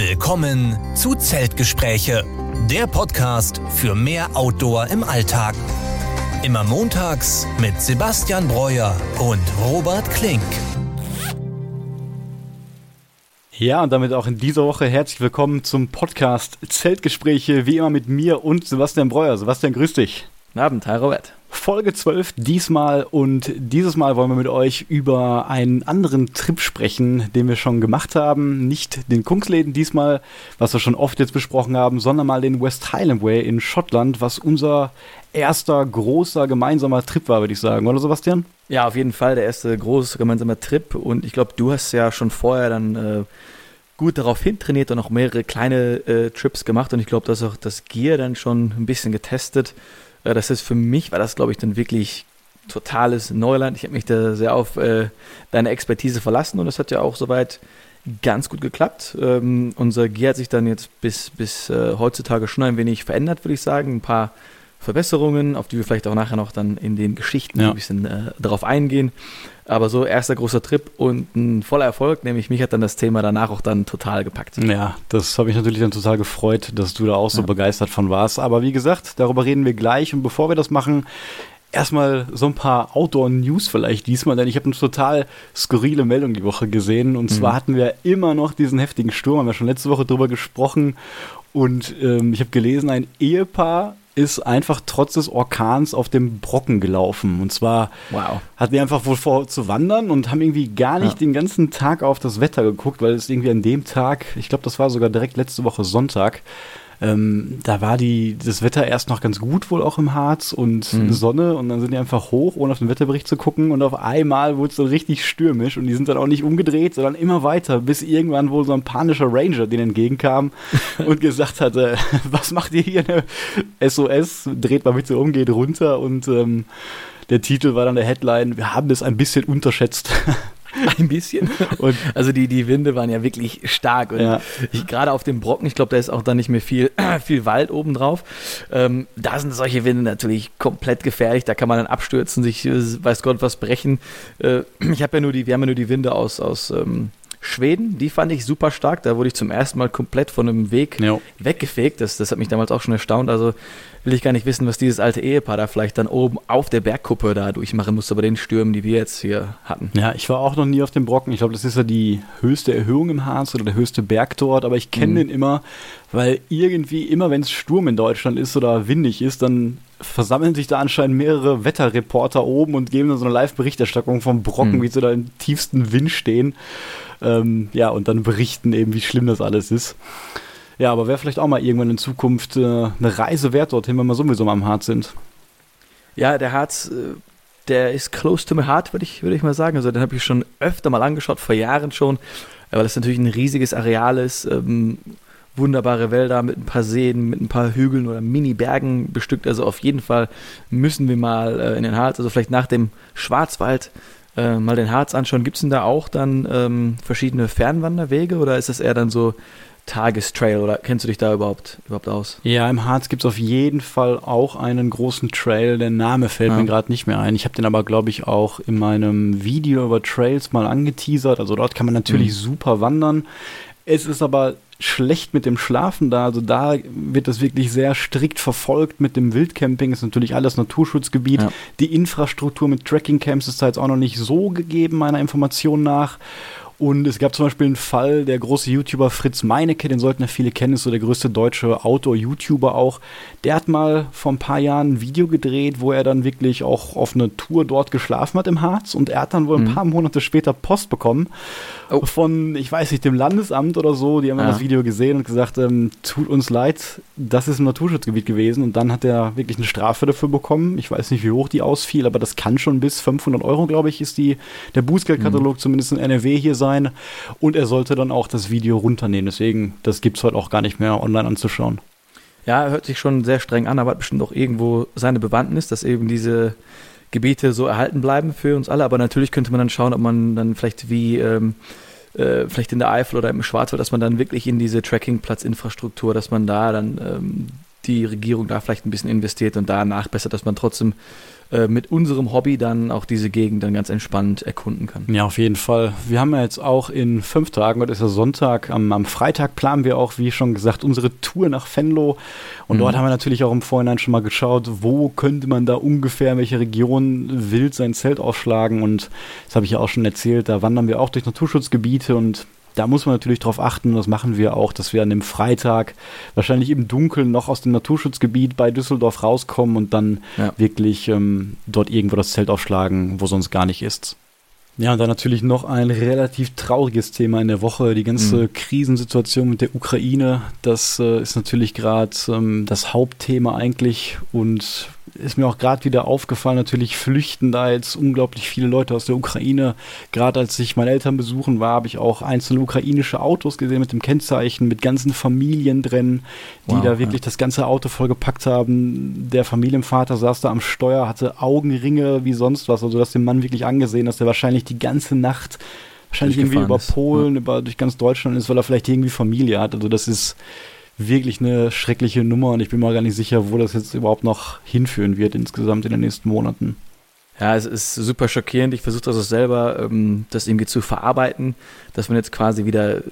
Willkommen zu Zeltgespräche, der Podcast für mehr Outdoor im Alltag. Immer montags mit Sebastian Breuer und Robert Klink. Ja, und damit auch in dieser Woche herzlich willkommen zum Podcast Zeltgespräche, wie immer mit mir und Sebastian Breuer. Sebastian, grüß dich. Guten Abend, hi Robert. Folge 12 diesmal und dieses Mal wollen wir mit euch über einen anderen Trip sprechen, den wir schon gemacht haben. Nicht den Kungsläden diesmal, was wir schon oft jetzt besprochen haben, sondern mal den West Highland Way in Schottland, was unser erster großer gemeinsamer Trip war, würde ich sagen, oder Sebastian? Ja, auf jeden Fall der erste große gemeinsame Trip und ich glaube, du hast ja schon vorher dann äh, gut darauf hintrainiert und auch mehrere kleine äh, Trips gemacht und ich glaube, dass auch das Gear dann schon ein bisschen getestet. Äh, das ist für mich, war das glaube ich dann wirklich totales Neuland. Ich habe mich da sehr auf äh, deine Expertise verlassen und das hat ja auch soweit ganz gut geklappt. Ähm, unser Gear hat sich dann jetzt bis, bis äh, heutzutage schon ein wenig verändert, würde ich sagen. Ein paar Verbesserungen, auf die wir vielleicht auch nachher noch dann in den Geschichten ja. ein bisschen äh, darauf eingehen. Aber so erster großer Trip und ein voller Erfolg, nämlich mich hat dann das Thema danach auch dann total gepackt. Ja, das habe ich natürlich dann total gefreut, dass du da auch so ja. begeistert von warst. Aber wie gesagt, darüber reden wir gleich. Und bevor wir das machen, erstmal so ein paar Outdoor-News vielleicht diesmal, denn ich habe eine total skurrile Meldung die Woche gesehen. Und zwar mhm. hatten wir immer noch diesen heftigen Sturm, haben wir schon letzte Woche drüber gesprochen. Und ähm, ich habe gelesen, ein Ehepaar ist einfach trotz des Orkans auf dem Brocken gelaufen. Und zwar wow. hatten wir einfach wohl vor zu wandern und haben irgendwie gar nicht ja. den ganzen Tag auf das Wetter geguckt, weil es irgendwie an dem Tag, ich glaube, das war sogar direkt letzte Woche Sonntag, ähm, da war die, das Wetter erst noch ganz gut wohl auch im Harz und mhm. Sonne und dann sind die einfach hoch, ohne auf den Wetterbericht zu gucken und auf einmal wurde es so richtig stürmisch und die sind dann auch nicht umgedreht, sondern immer weiter, bis irgendwann wohl so ein panischer Ranger denen entgegenkam und gesagt hatte, was macht ihr hier? SOS, dreht mal bitte um, geht runter und ähm, der Titel war dann der Headline, wir haben es ein bisschen unterschätzt. Ein bisschen. Und also die, die Winde waren ja wirklich stark. Und ja. gerade auf dem Brocken, ich glaube, da ist auch dann nicht mehr viel, viel Wald obendrauf. Ähm, da sind solche Winde natürlich komplett gefährlich. Da kann man dann abstürzen, sich äh, weiß Gott was brechen. Äh, ich habe ja nur die, wir haben ja nur die Winde aus, aus ähm, Schweden, die fand ich super stark. Da wurde ich zum ersten Mal komplett von einem Weg jo. weggefegt. Das, das hat mich damals auch schon erstaunt. Also will ich gar nicht wissen, was dieses alte Ehepaar da vielleicht dann oben auf der Bergkuppe da durchmachen musste bei den Stürmen, die wir jetzt hier hatten. Ja, ich war auch noch nie auf dem Brocken. Ich glaube, das ist ja die höchste Erhöhung im Harz oder der höchste Berg dort, aber ich kenne mhm. den immer, weil irgendwie immer, wenn es Sturm in Deutschland ist oder windig ist, dann versammeln sich da anscheinend mehrere Wetterreporter oben und geben dann so eine Live-Berichterstattung vom Brocken, mhm. wie sie da im tiefsten Wind stehen. Ähm, ja, und dann berichten eben, wie schlimm das alles ist. Ja, aber wäre vielleicht auch mal irgendwann in Zukunft äh, eine Reise wert dorthin, wenn wir sowieso mal am Harz sind. Ja, der Harz, äh, der ist close to my heart, würde ich, würd ich mal sagen. Also den habe ich schon öfter mal angeschaut, vor Jahren schon, weil das natürlich ein riesiges Areal ist. Ähm, wunderbare Wälder mit ein paar Seen, mit ein paar Hügeln oder Mini-Bergen bestückt. Also auf jeden Fall müssen wir mal äh, in den Harz, also vielleicht nach dem Schwarzwald äh, mal den Harz anschauen. Gibt es denn da auch dann ähm, verschiedene Fernwanderwege oder ist das eher dann so Tagestrail oder kennst du dich da überhaupt, überhaupt aus? Ja, im Harz gibt es auf jeden Fall auch einen großen Trail. Der Name fällt ja. mir gerade nicht mehr ein. Ich habe den aber, glaube ich, auch in meinem Video über Trails mal angeteasert. Also dort kann man natürlich mhm. super wandern. Es ist aber schlecht mit dem Schlafen da. Also da wird das wirklich sehr strikt verfolgt mit dem Wildcamping. Ist natürlich alles Naturschutzgebiet. Ja. Die Infrastruktur mit Trekkingcamps ist da jetzt auch noch nicht so gegeben, meiner Information nach. Und es gab zum Beispiel einen Fall, der große YouTuber Fritz Meinecke, den sollten ja viele kennen, ist so der größte deutsche Outdoor-YouTuber auch. Der hat mal vor ein paar Jahren ein Video gedreht, wo er dann wirklich auch auf eine Tour dort geschlafen hat im Harz. Und er hat dann wohl ein mhm. paar Monate später Post bekommen oh. von, ich weiß nicht, dem Landesamt oder so. Die haben ja. das Video gesehen und gesagt, ähm, tut uns leid, das ist ein Naturschutzgebiet gewesen. Und dann hat er wirklich eine Strafe dafür bekommen. Ich weiß nicht, wie hoch die ausfiel, aber das kann schon bis 500 Euro, glaube ich, ist die, der Bußgeldkatalog mhm. zumindest in NRW hier sein sein. Und er sollte dann auch das Video runternehmen. Deswegen, das gibt es heute auch gar nicht mehr online anzuschauen. Ja, hört sich schon sehr streng an, aber hat bestimmt auch irgendwo seine Bewandtnis, dass eben diese Gebiete so erhalten bleiben für uns alle. Aber natürlich könnte man dann schauen, ob man dann vielleicht wie ähm, äh, vielleicht in der Eifel oder im Schwarzwald, dass man dann wirklich in diese Trackingplatzinfrastruktur, dass man da dann ähm, die Regierung da vielleicht ein bisschen investiert und danach besser, dass man trotzdem äh, mit unserem Hobby dann auch diese Gegend dann ganz entspannt erkunden kann. Ja, auf jeden Fall. Wir haben ja jetzt auch in fünf Tagen, heute ist ja Sonntag, am, am Freitag planen wir auch, wie schon gesagt, unsere Tour nach Venlo. Und mhm. dort haben wir natürlich auch im Vorhinein schon mal geschaut, wo könnte man da ungefähr, in welche Region wild sein Zelt aufschlagen. Und das habe ich ja auch schon erzählt, da wandern wir auch durch Naturschutzgebiete und da muss man natürlich darauf achten, das machen wir auch, dass wir an dem Freitag wahrscheinlich im Dunkeln noch aus dem Naturschutzgebiet bei Düsseldorf rauskommen und dann ja. wirklich ähm, dort irgendwo das Zelt aufschlagen, wo sonst gar nicht ist. Ja, und dann natürlich noch ein relativ trauriges Thema in der Woche, die ganze mhm. Krisensituation mit der Ukraine. Das äh, ist natürlich gerade ähm, das Hauptthema eigentlich und ist mir auch gerade wieder aufgefallen, natürlich flüchten da jetzt unglaublich viele Leute aus der Ukraine. Gerade als ich meine Eltern besuchen war, habe ich auch einzelne ukrainische Autos gesehen mit dem Kennzeichen, mit ganzen Familien drin, die wow, da wirklich ja. das ganze Auto vollgepackt haben. Der Familienvater saß da am Steuer, hatte Augenringe wie sonst was, also dass dem Mann wirklich angesehen, dass er wahrscheinlich die ganze Nacht wahrscheinlich irgendwie über Polen, ja. über durch ganz Deutschland ist, weil er vielleicht irgendwie Familie hat. Also das ist wirklich eine schreckliche Nummer und ich bin mir gar nicht sicher, wo das jetzt überhaupt noch hinführen wird insgesamt in den nächsten Monaten. Ja, es ist super schockierend. Ich versuche das auch selber, ähm, das irgendwie zu verarbeiten, dass man jetzt quasi wieder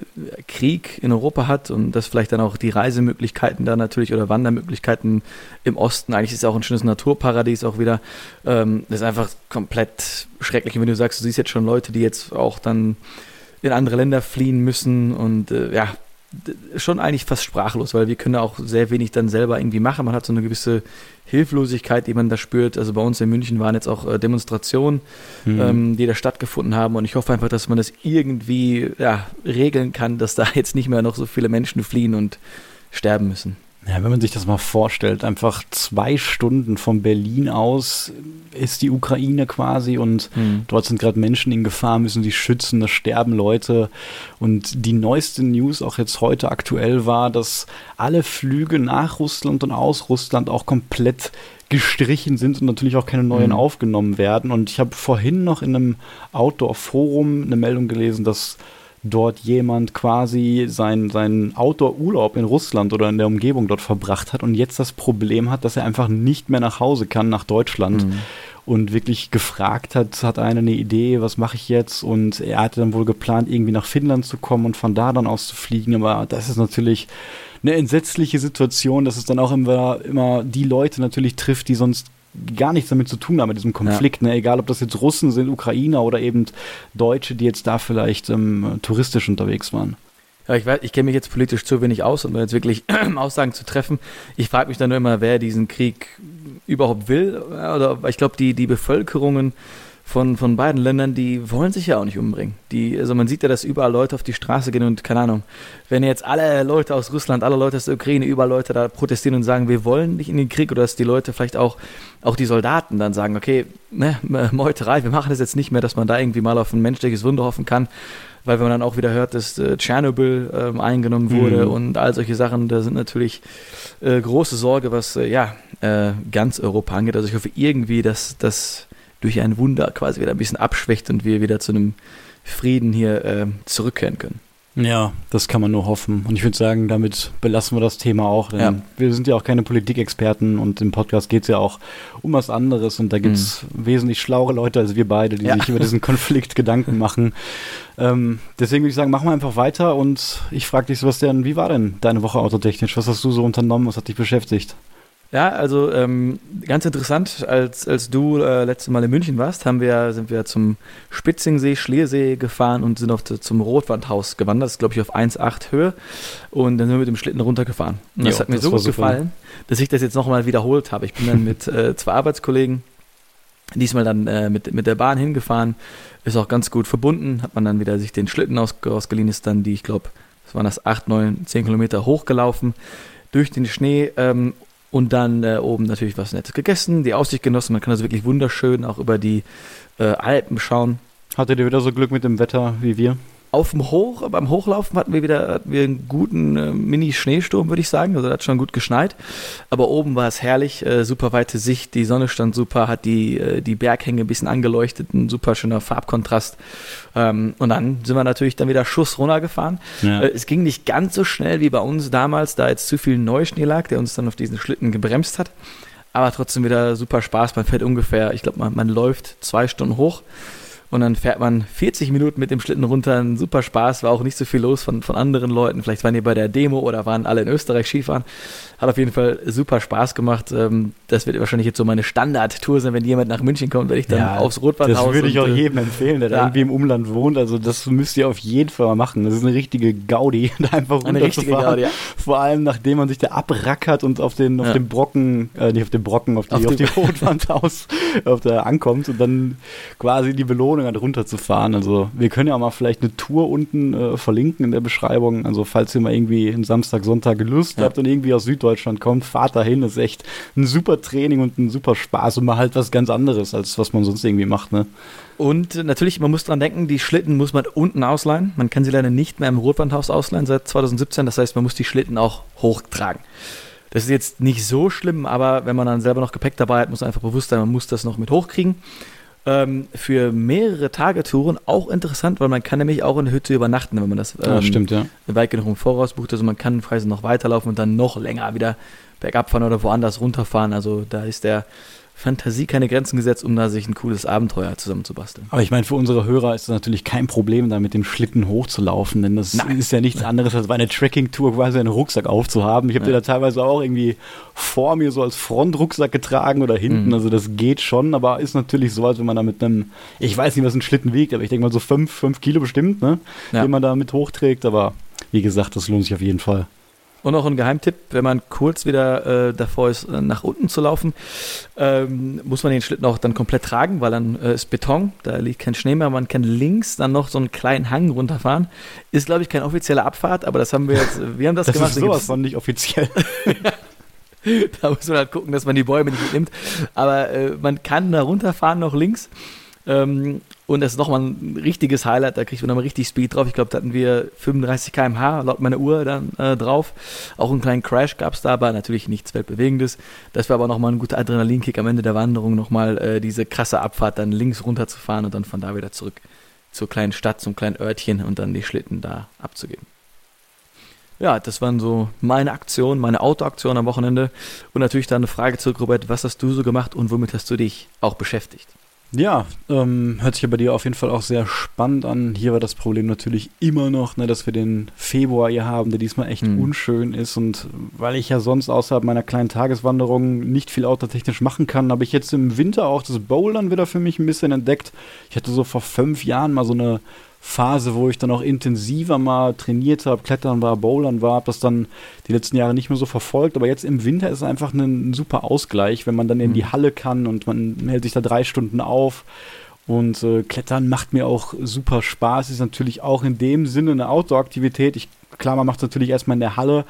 Krieg in Europa hat und dass vielleicht dann auch die Reisemöglichkeiten da natürlich oder Wandermöglichkeiten im Osten, eigentlich ist es auch ein schönes Naturparadies auch wieder, ähm, das ist einfach komplett schrecklich. Und wenn du sagst, du siehst jetzt schon Leute, die jetzt auch dann in andere Länder fliehen müssen und äh, ja, schon eigentlich fast sprachlos, weil wir können auch sehr wenig dann selber irgendwie machen. Man hat so eine gewisse Hilflosigkeit, die man da spürt. Also bei uns in München waren jetzt auch äh, Demonstrationen, mhm. ähm, die da stattgefunden haben und ich hoffe einfach, dass man das irgendwie ja, regeln kann, dass da jetzt nicht mehr noch so viele Menschen fliehen und sterben müssen. Ja, wenn man sich das mal vorstellt, einfach zwei Stunden von Berlin aus ist die Ukraine quasi und mhm. dort sind gerade Menschen in Gefahr, müssen sie schützen, da sterben Leute. Und die neueste News auch jetzt heute aktuell war, dass alle Flüge nach Russland und aus Russland auch komplett gestrichen sind und natürlich auch keine neuen mhm. aufgenommen werden. Und ich habe vorhin noch in einem Outdoor-Forum eine Meldung gelesen, dass dort jemand quasi seinen sein Outdoor-Urlaub in Russland oder in der Umgebung dort verbracht hat und jetzt das Problem hat, dass er einfach nicht mehr nach Hause kann, nach Deutschland. Mhm. Und wirklich gefragt hat, hat einer eine Idee, was mache ich jetzt? Und er hatte dann wohl geplant, irgendwie nach Finnland zu kommen und von da dann aus zu fliegen. Aber das ist natürlich eine entsetzliche Situation, dass es dann auch immer, immer die Leute natürlich trifft, die sonst gar nichts damit zu tun haben mit diesem Konflikt. Ja. Ne? Egal, ob das jetzt Russen sind, Ukrainer oder eben Deutsche, die jetzt da vielleicht ähm, touristisch unterwegs waren. Ja, ich, ich kenne mich jetzt politisch zu wenig aus, um jetzt wirklich Aussagen zu treffen. Ich frage mich dann nur immer, wer diesen Krieg überhaupt will. Oder ich glaube, die, die Bevölkerungen von, von beiden Ländern, die wollen sich ja auch nicht umbringen. Die, also man sieht ja, dass überall Leute auf die Straße gehen und keine Ahnung, wenn jetzt alle Leute aus Russland, alle Leute aus der Ukraine, überall Leute da protestieren und sagen, wir wollen nicht in den Krieg oder dass die Leute vielleicht auch, auch die Soldaten dann sagen, okay, ne, Meuterei, wir machen das jetzt nicht mehr, dass man da irgendwie mal auf ein menschliches Wunder hoffen kann, weil wenn man dann auch wieder hört, dass äh, Tschernobyl äh, eingenommen wurde mhm. und all solche Sachen, da sind natürlich äh, große Sorge, was äh, ja äh, ganz Europa angeht. Also ich hoffe irgendwie, dass das durch ein Wunder quasi wieder ein bisschen abschwächt und wir wieder zu einem Frieden hier äh, zurückkehren können. Ja, das kann man nur hoffen. Und ich würde sagen, damit belassen wir das Thema auch. Denn ja. wir sind ja auch keine Politikexperten und im Podcast geht es ja auch um was anderes. Und da gibt es mhm. wesentlich schlauere Leute als wir beide, die ja. sich über diesen Konflikt Gedanken machen. Ähm, deswegen würde ich sagen, machen wir einfach weiter. Und ich frage dich, Sebastian, wie war denn deine Woche autotechnisch? Was hast du so unternommen? Was hat dich beschäftigt? Ja, also ähm, ganz interessant, als, als du äh, letztes Mal in München warst, haben wir, sind wir zum Spitzingsee, Schliersee gefahren und sind auf, zum Rotwandhaus gewandert. Das ist, glaube ich, auf 1,8 Höhe. Und dann sind wir mit dem Schlitten runtergefahren. Und das jo, hat mir das so gut gefallen, dass ich das jetzt nochmal wiederholt habe. Ich bin dann mit äh, zwei Arbeitskollegen diesmal dann äh, mit, mit der Bahn hingefahren. Ist auch ganz gut verbunden. Hat man dann wieder sich den Schlitten aus, ausgeliehen, ist dann die, ich glaube, das waren das 8, 9, 10 Kilometer hochgelaufen durch den Schnee ähm, und dann äh, oben natürlich was Nettes gegessen, die Aussicht genossen. Man kann also wirklich wunderschön auch über die äh, Alpen schauen. Hattet ihr wieder so Glück mit dem Wetter wie wir? Auf dem Hoch, beim Hochlaufen hatten wir wieder hatten wir einen guten äh, Mini-Schneesturm, würde ich sagen. Also hat schon gut geschneit. Aber oben war es herrlich, äh, super weite Sicht, die Sonne stand super, hat die, äh, die Berghänge ein bisschen angeleuchtet, ein super schöner Farbkontrast. Ähm, und dann sind wir natürlich dann wieder Schuss runtergefahren. Ja. Äh, es ging nicht ganz so schnell wie bei uns damals, da jetzt zu viel Neuschnee lag, der uns dann auf diesen Schlitten gebremst hat. Aber trotzdem wieder super Spaß. Man fährt ungefähr, ich glaube, man, man läuft zwei Stunden hoch und dann fährt man 40 Minuten mit dem Schlitten runter. Ein super Spaß, war auch nicht so viel los von, von anderen Leuten. Vielleicht waren die bei der Demo oder waren alle in Österreich Skifahren. Hat auf jeden Fall super Spaß gemacht. Ähm, das wird wahrscheinlich jetzt so meine Standard-Tour sein. Wenn jemand nach München kommt, werde ich dann ja, aufs Rotwandhaus. Das würde ich auch äh, jedem empfehlen, der da irgendwie im Umland wohnt. Also das müsst ihr auf jeden Fall mal machen. Das ist eine richtige Gaudi, da einfach Eine richtige Gaudi, ja. Vor allem, nachdem man sich da abrackert und auf den, auf ja. den Brocken, äh, nicht auf den Brocken, auf die, auf, auf die Rotwandhaus auf der ankommt und dann quasi die Belohnung hat runterzufahren. Also wir können ja mal vielleicht eine Tour unten äh, verlinken in der Beschreibung. Also falls ihr mal irgendwie einen Samstag, Sonntag Lust ja. habt und irgendwie aus Süddeutschland kommt, fahrt dahin. Das ist echt ein super Training und ein super Spaß und mal halt was ganz anderes, als was man sonst irgendwie macht. Ne? Und natürlich, man muss dran denken, die Schlitten muss man unten ausleihen. Man kann sie leider nicht mehr im Rotwandhaus ausleihen seit 2017. Das heißt, man muss die Schlitten auch hochtragen. Das ist jetzt nicht so schlimm, aber wenn man dann selber noch Gepäck dabei hat, muss man einfach bewusst sein, man muss das noch mit hochkriegen ähm, für mehrere Tagetouren auch interessant, weil man kann nämlich auch in der Hütte übernachten, wenn man das ähm, ja, stimmt, ja. weit genug im Voraus bucht. Also man kann quasi noch weiterlaufen und dann noch länger wieder bergab fahren oder woanders runterfahren. Also da ist der Fantasie keine Grenzen gesetzt, um da sich ein cooles Abenteuer zusammenzubasteln. Aber ich meine, für unsere Hörer ist es natürlich kein Problem, da mit dem Schlitten hochzulaufen, denn das Nein. ist ja nichts anderes, als bei einer Trekking-Tour quasi einen Rucksack aufzuhaben. Ich habe ja. den da teilweise auch irgendwie vor mir so als Frontrucksack getragen oder hinten. Mhm. Also das geht schon, aber ist natürlich so, als wenn man da mit einem, ich weiß nicht, was ein Schlitten wiegt, aber ich denke mal so fünf, fünf Kilo bestimmt, ne? Ja. Den man da mit hochträgt. Aber wie gesagt, das lohnt sich auf jeden Fall. Und noch ein Geheimtipp, wenn man kurz wieder äh, davor ist, äh, nach unten zu laufen, ähm, muss man den Schlitten auch dann komplett tragen, weil dann äh, ist Beton, da liegt kein Schnee mehr. Man kann links dann noch so einen kleinen Hang runterfahren. Ist, glaube ich, keine offizielle Abfahrt, aber das haben wir jetzt, wir haben das, das gemacht. Das ist sowas von nicht offiziell. da muss man halt gucken, dass man die Bäume nicht mitnimmt. Aber äh, man kann da runterfahren noch links. Ähm, und das ist nochmal ein richtiges Highlight, da kriegt man nochmal richtig Speed drauf. Ich glaube, da hatten wir 35 km/h laut meiner Uhr dann äh, drauf. Auch einen kleinen Crash gab es da, aber natürlich nichts Weltbewegendes. Das war aber nochmal ein guter Adrenalinkick am Ende der Wanderung, nochmal äh, diese krasse Abfahrt dann links runter zu fahren und dann von da wieder zurück zur kleinen Stadt, zum kleinen Örtchen und dann die Schlitten da abzugeben. Ja, das waren so meine Aktionen, meine Autoaktionen am Wochenende. Und natürlich dann eine Frage zurück, Robert, was hast du so gemacht und womit hast du dich auch beschäftigt? Ja, ähm, hört sich bei dir auf jeden Fall auch sehr spannend an. Hier war das Problem natürlich immer noch, ne, dass wir den Februar hier haben, der diesmal echt mhm. unschön ist. Und weil ich ja sonst außerhalb meiner kleinen Tageswanderung nicht viel autotechnisch machen kann, habe ich jetzt im Winter auch das Bouldern wieder für mich ein bisschen entdeckt. Ich hatte so vor fünf Jahren mal so eine Phase, wo ich dann auch intensiver mal trainiert habe, Klettern war, Bowlern war, habe das dann die letzten Jahre nicht mehr so verfolgt. Aber jetzt im Winter ist es einfach ein, ein super Ausgleich, wenn man dann in die mhm. Halle kann und man hält sich da drei Stunden auf. Und äh, Klettern macht mir auch super Spaß, ist natürlich auch in dem Sinne eine Outdoor-Aktivität. Ich, klar, man macht es natürlich erstmal in der Halle,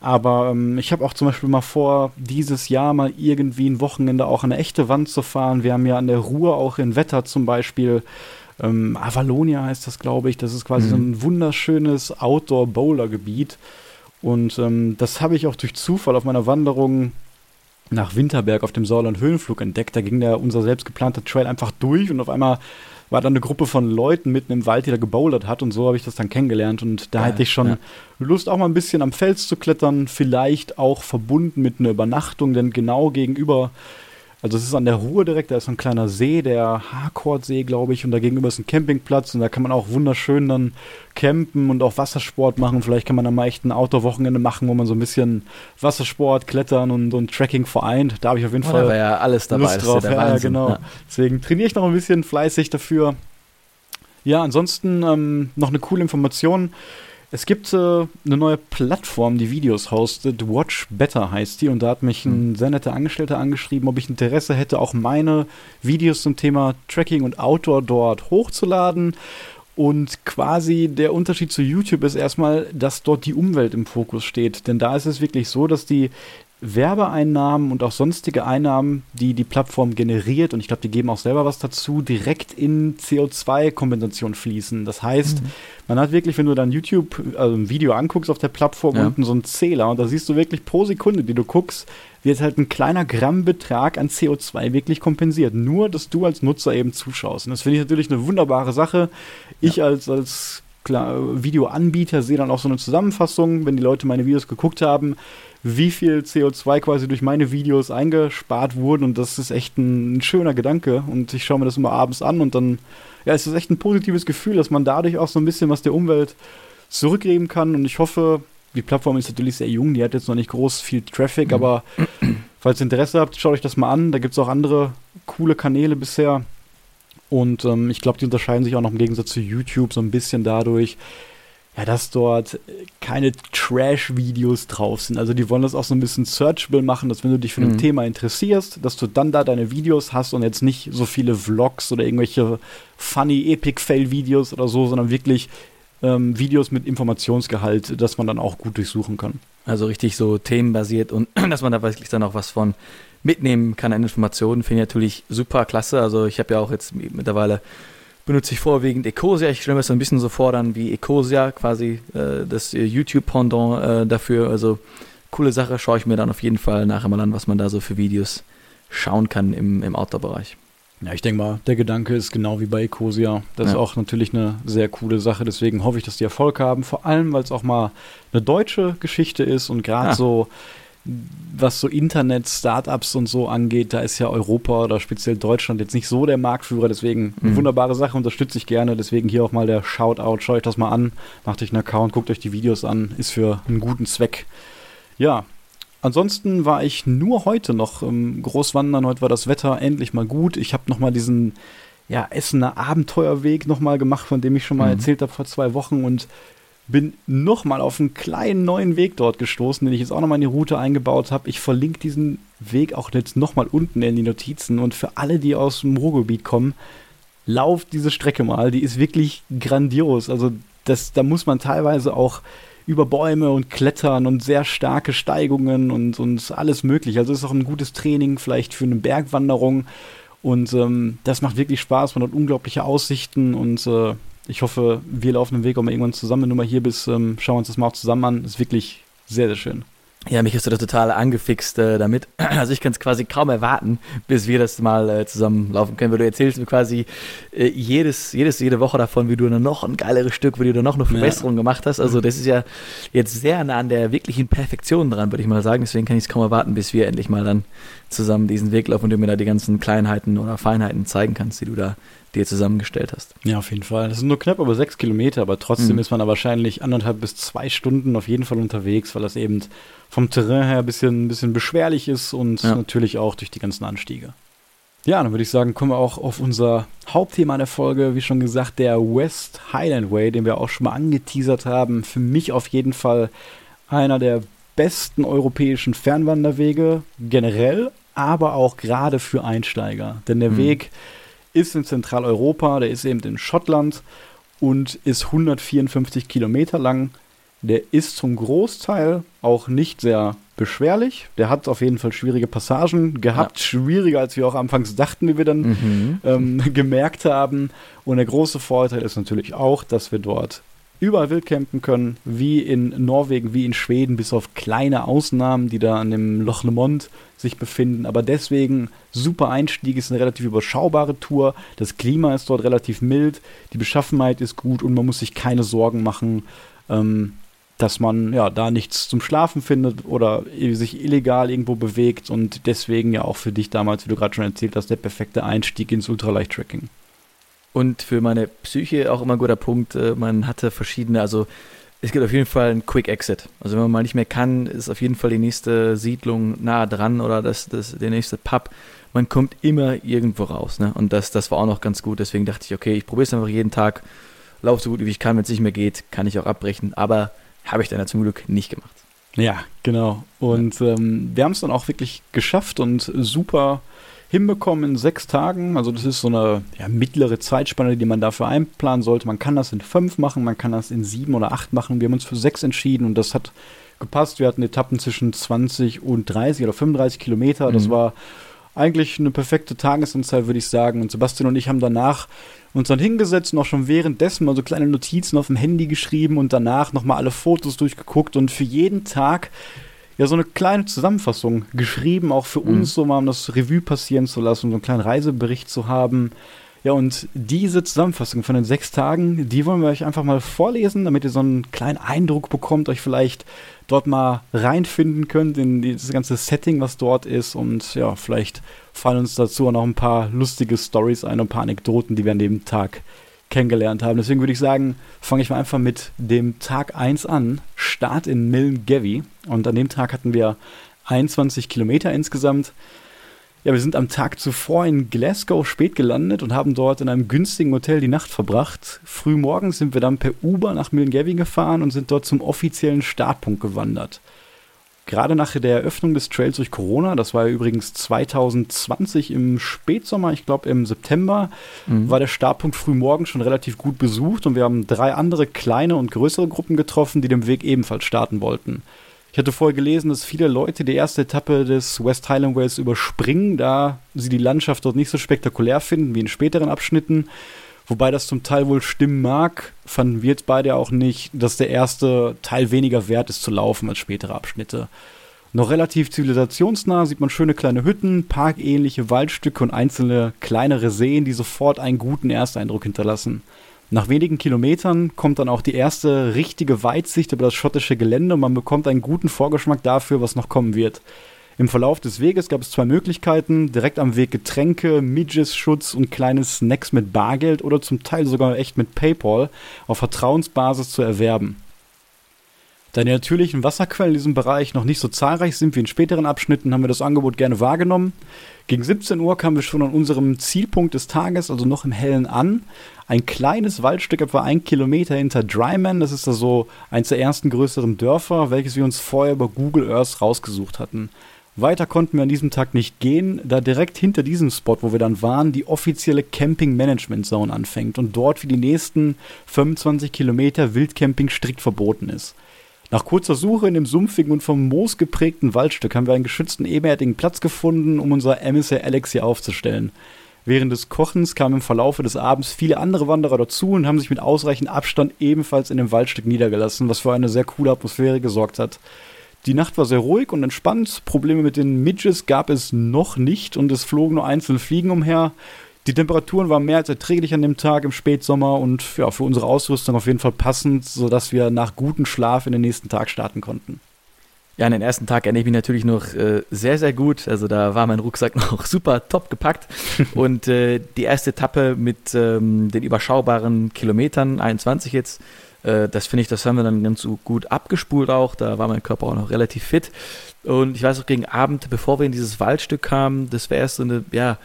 aber ähm, ich habe auch zum Beispiel mal vor, dieses Jahr mal irgendwie ein Wochenende auch an eine echte Wand zu fahren. Wir haben ja an der Ruhr auch in Wetter zum Beispiel ähm, Avalonia heißt das, glaube ich. Das ist quasi mhm. so ein wunderschönes Outdoor-Bowler-Gebiet. Und ähm, das habe ich auch durch Zufall auf meiner Wanderung nach Winterberg auf dem Sauerland Höhenflug entdeckt. Da ging der unser selbst geplanter Trail einfach durch und auf einmal war da eine Gruppe von Leuten mitten im Wald, die da gebouldert hat und so habe ich das dann kennengelernt und da ja, hätte ich schon ja. Lust auch mal ein bisschen am Fels zu klettern, vielleicht auch verbunden mit einer Übernachtung, denn genau gegenüber also es ist an der Ruhr direkt, da ist so ein kleiner See, der Harcourt-See, glaube ich, und da gegenüber ist ein Campingplatz und da kann man auch wunderschön dann campen und auch Wassersport machen. Vielleicht kann man dann mal echt ein Outdoor-Wochenende machen, wo man so ein bisschen Wassersport, Klettern und, und Trekking vereint. Da habe ich auf jeden oh, Fall da ja alles dabei, Lust drauf. Ja, ja, genau. Ja. Deswegen trainiere ich noch ein bisschen fleißig dafür. Ja, ansonsten ähm, noch eine coole Information. Es gibt äh, eine neue Plattform, die Videos hostet. Watch Better heißt die. Und da hat mich ein hm. sehr netter Angestellter angeschrieben, ob ich Interesse hätte, auch meine Videos zum Thema Tracking und Outdoor dort hochzuladen. Und quasi der Unterschied zu YouTube ist erstmal, dass dort die Umwelt im Fokus steht. Denn da ist es wirklich so, dass die Werbeeinnahmen und auch sonstige Einnahmen, die die Plattform generiert, und ich glaube, die geben auch selber was dazu, direkt in CO2-Kompensation fließen. Das heißt, mhm. man hat wirklich, wenn du dann YouTube, also ein Video anguckst auf der Plattform, ja. unten so einen Zähler und da siehst du wirklich pro Sekunde, die du guckst, wird halt ein kleiner Grammbetrag an CO2 wirklich kompensiert. Nur, dass du als Nutzer eben zuschaust. Und das finde ich natürlich eine wunderbare Sache. Ich ja. als, als Videoanbieter sehe dann auch so eine Zusammenfassung, wenn die Leute meine Videos geguckt haben, wie viel CO2 quasi durch meine Videos eingespart wurden. Und das ist echt ein, ein schöner Gedanke. Und ich schaue mir das immer abends an und dann, ja, es ist echt ein positives Gefühl, dass man dadurch auch so ein bisschen was der Umwelt zurückgeben kann. Und ich hoffe, die Plattform ist natürlich sehr jung, die hat jetzt noch nicht groß viel Traffic, mhm. aber falls ihr Interesse habt, schaut euch das mal an. Da gibt es auch andere coole Kanäle bisher. Und ähm, ich glaube, die unterscheiden sich auch noch im Gegensatz zu YouTube so ein bisschen dadurch, ja, dass dort keine Trash-Videos drauf sind. Also die wollen das auch so ein bisschen searchable machen, dass wenn du dich für ein mhm. Thema interessierst, dass du dann da deine Videos hast und jetzt nicht so viele Vlogs oder irgendwelche funny Epic-Fail-Videos oder so, sondern wirklich ähm, Videos mit Informationsgehalt, dass man dann auch gut durchsuchen kann. Also richtig so themenbasiert und dass man da wirklich dann auch was von mitnehmen kann an Informationen, finde ich natürlich super klasse. Also ich habe ja auch jetzt mittlerweile benutze ich vorwiegend Ecosia. Ich stelle mir das so ein bisschen so vor, dann wie Ecosia, quasi äh, das YouTube-Pendant äh, dafür. Also coole Sache, schaue ich mir dann auf jeden Fall nachher mal an, was man da so für Videos schauen kann im, im Outdoor-Bereich. Ja, ich denke mal, der Gedanke ist genau wie bei Ecosia. Das ja. ist auch natürlich eine sehr coole Sache. Deswegen hoffe ich, dass die Erfolg haben. Vor allem, weil es auch mal eine deutsche Geschichte ist und gerade ja. so was so Internet-Startups und so angeht, da ist ja Europa oder speziell Deutschland jetzt nicht so der Marktführer, deswegen eine mhm. wunderbare Sache, unterstütze ich gerne. Deswegen hier auch mal der Shoutout, schaut euch das mal an, macht euch einen Account, guckt euch die Videos an, ist für einen guten Zweck. Ja, ansonsten war ich nur heute noch im Großwandern, heute war das Wetter endlich mal gut. Ich habe nochmal diesen ja, Essener Abenteuerweg nochmal gemacht, von dem ich schon mal mhm. erzählt habe vor zwei Wochen und bin nochmal auf einen kleinen neuen Weg dort gestoßen, den ich jetzt auch nochmal in die Route eingebaut habe. Ich verlinke diesen Weg auch jetzt nochmal unten in die Notizen. Und für alle, die aus dem Ruhrgebiet kommen, lauft diese Strecke mal. Die ist wirklich grandios. Also das, da muss man teilweise auch über Bäume und klettern und sehr starke Steigungen und, und alles möglich. Also ist auch ein gutes Training vielleicht für eine Bergwanderung. Und ähm, das macht wirklich Spaß. Man hat unglaubliche Aussichten und äh, ich hoffe, wir laufen den Weg auch mal irgendwann zusammen. Wenn du mal hier bist, ähm, schauen wir uns das mal auch zusammen an. Ist wirklich sehr, sehr schön. Ja, mich hast du da total angefixt äh, damit. Also ich kann es quasi kaum erwarten, bis wir das mal äh, zusammen laufen können, weil du erzählst mir quasi äh, jedes, jedes, jede Woche davon, wie du dann noch ein geileres Stück, wie du dann noch eine Verbesserung ja. gemacht hast. Also das ist ja jetzt sehr nah an der wirklichen Perfektion dran, würde ich mal sagen. Deswegen kann ich es kaum erwarten, bis wir endlich mal dann zusammen diesen Weg laufen und du mir da die ganzen Kleinheiten oder Feinheiten zeigen kannst, die du da dir zusammengestellt hast. Ja, auf jeden Fall. Das sind nur knapp über sechs Kilometer, aber trotzdem mhm. ist man da wahrscheinlich anderthalb bis zwei Stunden auf jeden Fall unterwegs, weil das eben vom Terrain her ein bisschen, ein bisschen beschwerlich ist und ja. natürlich auch durch die ganzen Anstiege. Ja, dann würde ich sagen, kommen wir auch auf unser Hauptthema der Folge. Wie schon gesagt, der West Highland Way, den wir auch schon mal angeteasert haben. Für mich auf jeden Fall einer der besten europäischen Fernwanderwege generell, aber auch gerade für Einsteiger. Denn der mhm. Weg ist in Zentraleuropa, der ist eben in Schottland und ist 154 Kilometer lang. Der ist zum Großteil auch nicht sehr beschwerlich. Der hat auf jeden Fall schwierige Passagen gehabt, ja. schwieriger als wir auch anfangs dachten, wie wir dann mhm. ähm, gemerkt haben. Und der große Vorteil ist natürlich auch, dass wir dort überall wild campen können, wie in Norwegen, wie in Schweden, bis auf kleine Ausnahmen, die da an dem Loch Lomond sich befinden. Aber deswegen super Einstieg, ist eine relativ überschaubare Tour. Das Klima ist dort relativ mild, die Beschaffenheit ist gut und man muss sich keine Sorgen machen, ähm, dass man ja da nichts zum Schlafen findet oder sich illegal irgendwo bewegt und deswegen ja auch für dich damals, wie du gerade schon erzählt hast, der perfekte Einstieg ins Ultraleicht-Tracking. Und für meine Psyche auch immer ein guter Punkt, äh, man hatte verschiedene, also es gibt auf jeden Fall einen Quick Exit. Also wenn man mal nicht mehr kann, ist auf jeden Fall die nächste Siedlung nah dran oder das, das, der nächste Pub. Man kommt immer irgendwo raus. Ne? Und das, das war auch noch ganz gut. Deswegen dachte ich, okay, ich probiere es einfach jeden Tag, laufe so gut wie ich kann. Wenn es nicht mehr geht, kann ich auch abbrechen. Aber habe ich dann ja zum Glück nicht gemacht. Ja, genau. Und ja. ähm, wir haben es dann auch wirklich geschafft und super hinbekommen in sechs Tagen. Also das ist so eine ja, mittlere Zeitspanne, die man dafür einplanen sollte. Man kann das in fünf machen, man kann das in sieben oder acht machen. Wir haben uns für sechs entschieden und das hat gepasst. Wir hatten Etappen zwischen 20 und 30 oder 35 Kilometer. Das mhm. war eigentlich eine perfekte Tagesanzahl, würde ich sagen. Und Sebastian und ich haben danach uns dann hingesetzt und auch schon währenddessen mal so kleine Notizen auf dem Handy geschrieben und danach nochmal alle Fotos durchgeguckt und für jeden Tag ja so eine kleine Zusammenfassung geschrieben, auch für mhm. uns, so mal um das Revue passieren zu lassen, so einen kleinen Reisebericht zu haben. Ja, und diese Zusammenfassung von den sechs Tagen, die wollen wir euch einfach mal vorlesen, damit ihr so einen kleinen Eindruck bekommt, euch vielleicht dort mal reinfinden könnt in dieses ganze Setting, was dort ist. Und ja, vielleicht fallen uns dazu auch noch ein paar lustige Stories ein, ein paar Anekdoten, die wir an dem Tag kennengelernt haben. Deswegen würde ich sagen, fange ich mal einfach mit dem Tag 1 an. Start in Milngavie. Und an dem Tag hatten wir 21 Kilometer insgesamt. Ja, wir sind am Tag zuvor in Glasgow spät gelandet und haben dort in einem günstigen Hotel die Nacht verbracht. Frühmorgens sind wir dann per Uber nach Milngavie gefahren und sind dort zum offiziellen Startpunkt gewandert. Gerade nach der Eröffnung des Trails durch Corona, das war ja übrigens 2020 im Spätsommer, ich glaube im September, mhm. war der Startpunkt frühmorgens schon relativ gut besucht und wir haben drei andere kleine und größere Gruppen getroffen, die den Weg ebenfalls starten wollten. Ich hatte vorher gelesen, dass viele Leute die erste Etappe des West Highland Wales überspringen, da sie die Landschaft dort nicht so spektakulär finden wie in späteren Abschnitten. Wobei das zum Teil wohl stimmen mag, fanden wir jetzt beide auch nicht, dass der erste Teil weniger wert ist zu laufen als spätere Abschnitte. Noch relativ zivilisationsnah sieht man schöne kleine Hütten, parkähnliche Waldstücke und einzelne kleinere Seen, die sofort einen guten Ersteindruck hinterlassen. Nach wenigen Kilometern kommt dann auch die erste richtige Weitsicht über das schottische Gelände und man bekommt einen guten Vorgeschmack dafür, was noch kommen wird. Im Verlauf des Weges gab es zwei Möglichkeiten: direkt am Weg Getränke, Midges-Schutz und kleine Snacks mit Bargeld oder zum Teil sogar echt mit PayPal auf Vertrauensbasis zu erwerben. Da die natürlichen Wasserquellen in diesem Bereich noch nicht so zahlreich sind wie in späteren Abschnitten, haben wir das Angebot gerne wahrgenommen. Gegen 17 Uhr kamen wir schon an unserem Zielpunkt des Tages, also noch im Hellen an. Ein kleines Waldstück, etwa ein Kilometer hinter Dryman. Das ist also eins der ersten größeren Dörfer, welches wir uns vorher über Google Earth rausgesucht hatten. Weiter konnten wir an diesem Tag nicht gehen, da direkt hinter diesem Spot, wo wir dann waren, die offizielle Camping Management Zone anfängt und dort für die nächsten 25 Kilometer Wildcamping strikt verboten ist. Nach kurzer Suche in dem sumpfigen und vom Moos geprägten Waldstück haben wir einen geschützten ebenerdigen Platz gefunden, um unser Emissary Alex hier aufzustellen. Während des Kochens kamen im Verlaufe des Abends viele andere Wanderer dazu und haben sich mit ausreichend Abstand ebenfalls in dem Waldstück niedergelassen, was für eine sehr coole Atmosphäre gesorgt hat. Die Nacht war sehr ruhig und entspannt. Probleme mit den Midges gab es noch nicht und es flogen nur einzelne Fliegen umher. Die Temperaturen waren mehr als erträglich an dem Tag im Spätsommer und ja, für unsere Ausrüstung auf jeden Fall passend, sodass wir nach gutem Schlaf in den nächsten Tag starten konnten. Ja, an den ersten Tag erinnere ich mich natürlich noch äh, sehr, sehr gut. Also da war mein Rucksack noch super top gepackt. und äh, die erste Etappe mit ähm, den überschaubaren Kilometern, 21 jetzt, äh, das finde ich, das haben wir dann ganz gut abgespult auch. Da war mein Körper auch noch relativ fit. Und ich weiß auch gegen Abend, bevor wir in dieses Waldstück kamen, das wäre erst so eine, ja,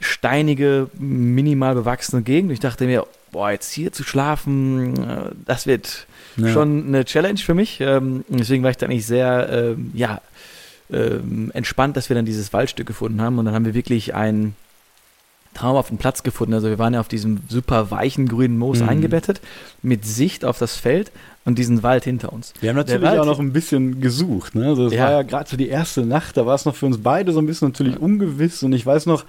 steinige, minimal bewachsene Gegend. Ich dachte mir, boah, jetzt hier zu schlafen, äh, das wird ja. schon eine Challenge für mich. Ähm, deswegen war ich da eigentlich sehr, ähm, ja, ähm, entspannt, dass wir dann dieses Waldstück gefunden haben. Und dann haben wir wirklich einen traumhaften Platz gefunden. Also wir waren ja auf diesem super weichen grünen Moos mhm. eingebettet, mit Sicht auf das Feld und diesen Wald hinter uns. Wir haben natürlich auch noch ein bisschen gesucht. Ne? Also es ja. war ja gerade so die erste Nacht, da war es noch für uns beide so ein bisschen natürlich ungewiss. Und ich weiß noch,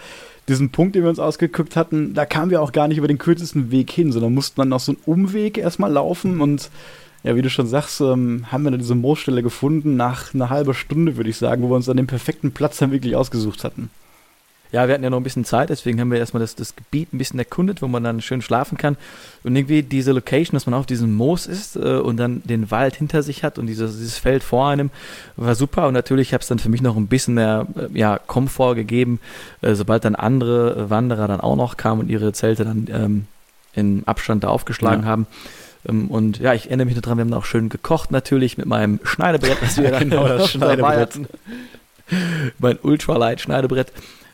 diesen Punkt, den wir uns ausgeguckt hatten, da kamen wir auch gar nicht über den kürzesten Weg hin, sondern mussten dann noch so einen Umweg erstmal laufen und ja, wie du schon sagst, ähm, haben wir dann diese Moosstelle gefunden nach einer halben Stunde, würde ich sagen, wo wir uns dann den perfekten Platz dann wirklich ausgesucht hatten. Ja, wir hatten ja noch ein bisschen Zeit, deswegen haben wir erstmal das, das Gebiet ein bisschen erkundet, wo man dann schön schlafen kann. Und irgendwie diese Location, dass man auf diesem Moos ist äh, und dann den Wald hinter sich hat und dieses, dieses Feld vor einem, war super. Und natürlich habe es dann für mich noch ein bisschen mehr äh, ja, Komfort gegeben, äh, sobald dann andere Wanderer dann auch noch kamen und ihre Zelte dann ähm, im Abstand da aufgeschlagen ja. haben. Ähm, und ja, ich erinnere mich daran, wir haben auch schön gekocht natürlich mit meinem Schneidebrett, was wir genau das Schneidebrett. mein Ultralight Schneidebrett.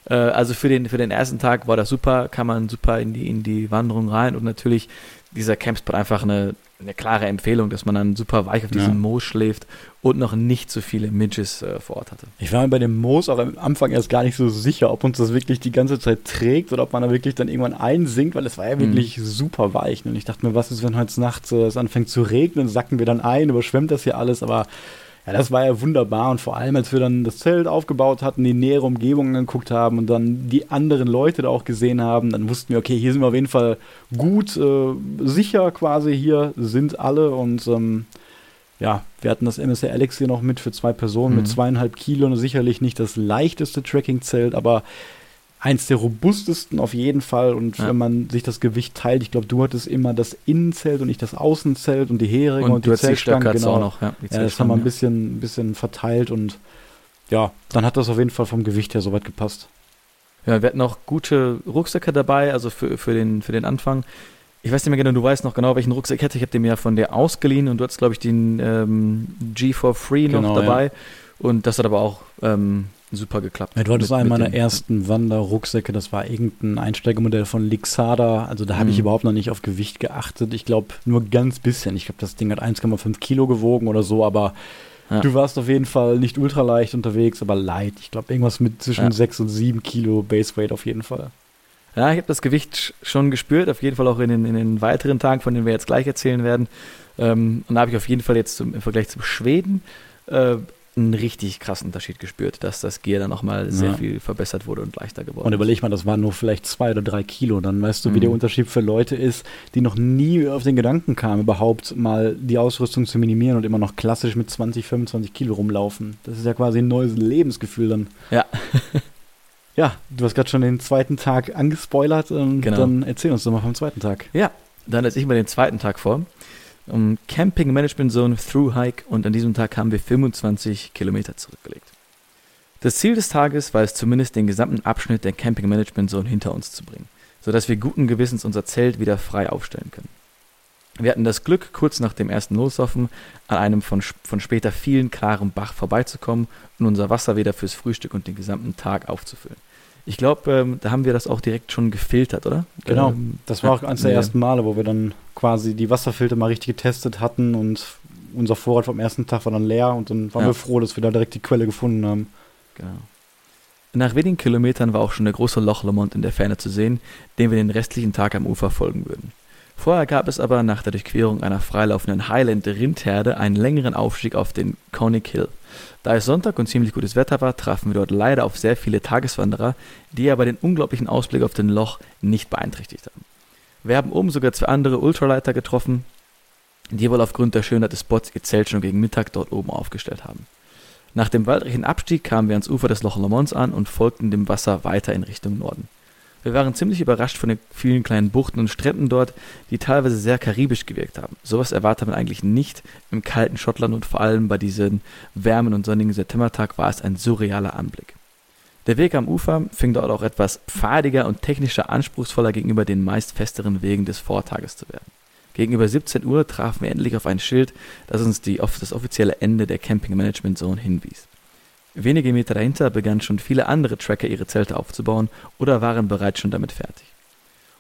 Äh, also für den, für den ersten Tag war das super, kann man super in die, in die Wanderung rein und natürlich dieser Campspot einfach eine eine klare Empfehlung, dass man dann super weich auf diesem ja. Moos schläft und noch nicht so viele Midges äh, vor Ort hatte. Ich war mir bei dem Moos auch am Anfang erst gar nicht so sicher, ob uns das wirklich die ganze Zeit trägt oder ob man da wirklich dann irgendwann einsinkt, weil es war ja mhm. wirklich mhm. super weich. Und ich dachte mir, was ist, wenn heute nachts äh, es anfängt zu regnen, sacken wir dann ein, überschwemmt das hier alles, aber ja, das war ja wunderbar. Und vor allem, als wir dann das Zelt aufgebaut hatten, die nähere Umgebung angeguckt haben und dann die anderen Leute da auch gesehen haben, dann wussten wir, okay, hier sind wir auf jeden Fall gut, äh, sicher quasi, hier sind alle und ähm, ja, wir hatten das MSR Alex hier noch mit für zwei Personen mhm. mit zweieinhalb Kilo, sicherlich nicht das leichteste Tracking-Zelt, aber eins der robustesten auf jeden Fall. Und ja. wenn man sich das Gewicht teilt, ich glaube, du hattest immer das Innenzelt und nicht das Außenzelt und die Heringe und, und die Zeltstange. Genau. Auch noch, ja, ja, das haben wir ein bisschen, ein bisschen verteilt und ja, dann hat das auf jeden Fall vom Gewicht her soweit gepasst. Ja, wir hatten auch gute Rucksäcke dabei, also für, für, den, für den Anfang. Ich weiß nicht mehr genau, du weißt noch genau, welchen Rucksack ich hatte. Ich habe den mir ja von dir ausgeliehen und du hattest, glaube ich, den ähm, G 4 Free noch genau, dabei. Ja. Und das hat aber auch ähm, super geklappt. Ja, du hattest einen meiner ersten Wanderrucksäcke, das war irgendein Einsteigermodell von Lixada. Also da habe mhm. ich überhaupt noch nicht auf Gewicht geachtet. Ich glaube nur ganz bisschen. Ich glaube, das Ding hat 1,5 Kilo gewogen oder so, aber ja. du warst auf jeden Fall nicht ultra leicht unterwegs, aber light. Ich glaube, irgendwas mit zwischen ja. 6 und 7 Kilo Baseweight auf jeden Fall. Ja, ich habe das Gewicht schon gespürt, auf jeden Fall auch in den, in den weiteren Tagen, von denen wir jetzt gleich erzählen werden. Ähm, und da habe ich auf jeden Fall jetzt zum, im Vergleich zum Schweden äh, einen richtig krassen Unterschied gespürt, dass das Gear dann nochmal sehr ja. viel verbessert wurde und leichter geworden ist. Und überleg mal, das waren nur vielleicht zwei oder drei Kilo. Dann weißt du, wie mhm. der Unterschied für Leute ist, die noch nie auf den Gedanken kamen, überhaupt mal die Ausrüstung zu minimieren und immer noch klassisch mit 20, 25 Kilo rumlaufen. Das ist ja quasi ein neues Lebensgefühl dann. Ja. ja, du hast gerade schon den zweiten Tag angespoilert und genau. dann erzähl uns doch mal vom zweiten Tag. Ja, dann setze ich mal den zweiten Tag vor um Camping Management Zone Through Hike und an diesem Tag haben wir 25 Kilometer zurückgelegt. Das Ziel des Tages war es zumindest, den gesamten Abschnitt der Camping Management Zone hinter uns zu bringen, sodass wir guten Gewissens unser Zelt wieder frei aufstellen können. Wir hatten das Glück, kurz nach dem ersten Loslaufen an einem von, von später vielen klaren Bach vorbeizukommen und unser Wasser wieder fürs Frühstück und den gesamten Tag aufzufüllen. Ich glaube, ähm, da haben wir das auch direkt schon gefiltert, oder? Genau. Ähm, das war auch eines der ersten Male, wo wir dann quasi die Wasserfilter mal richtig getestet hatten und unser Vorrat vom ersten Tag war dann leer und dann waren ja. wir froh, dass wir da direkt die Quelle gefunden haben. Genau. Nach wenigen Kilometern war auch schon der große Loch Lomond in der Ferne zu sehen, dem wir den restlichen Tag am Ufer folgen würden. Vorher gab es aber nach der Durchquerung einer freilaufenden Highland-Rindherde einen längeren Aufstieg auf den Conic Hill. Da es Sonntag und ziemlich gutes Wetter war, trafen wir dort leider auf sehr viele Tageswanderer, die aber den unglaublichen Ausblick auf den Loch nicht beeinträchtigt haben. Wir haben oben sogar zwei andere Ultraleiter getroffen, die wohl aufgrund der Schönheit des Spots ihr Zelt schon gegen Mittag dort oben aufgestellt haben. Nach dem waldreichen Abstieg kamen wir ans Ufer des Loch Lomons an und folgten dem Wasser weiter in Richtung Norden. Wir waren ziemlich überrascht von den vielen kleinen Buchten und Stränden dort, die teilweise sehr karibisch gewirkt haben. Sowas erwartet man eigentlich nicht im kalten Schottland und vor allem bei diesem wärmen und sonnigen Septembertag war es ein surrealer Anblick. Der Weg am Ufer fing dort auch etwas pfadiger und technischer anspruchsvoller gegenüber den meist festeren Wegen des Vortages zu werden. Gegenüber 17 Uhr trafen wir endlich auf ein Schild, das uns die, das offizielle Ende der Camping Management Zone hinwies. Wenige Meter dahinter begannen schon viele andere Tracker ihre Zelte aufzubauen oder waren bereits schon damit fertig.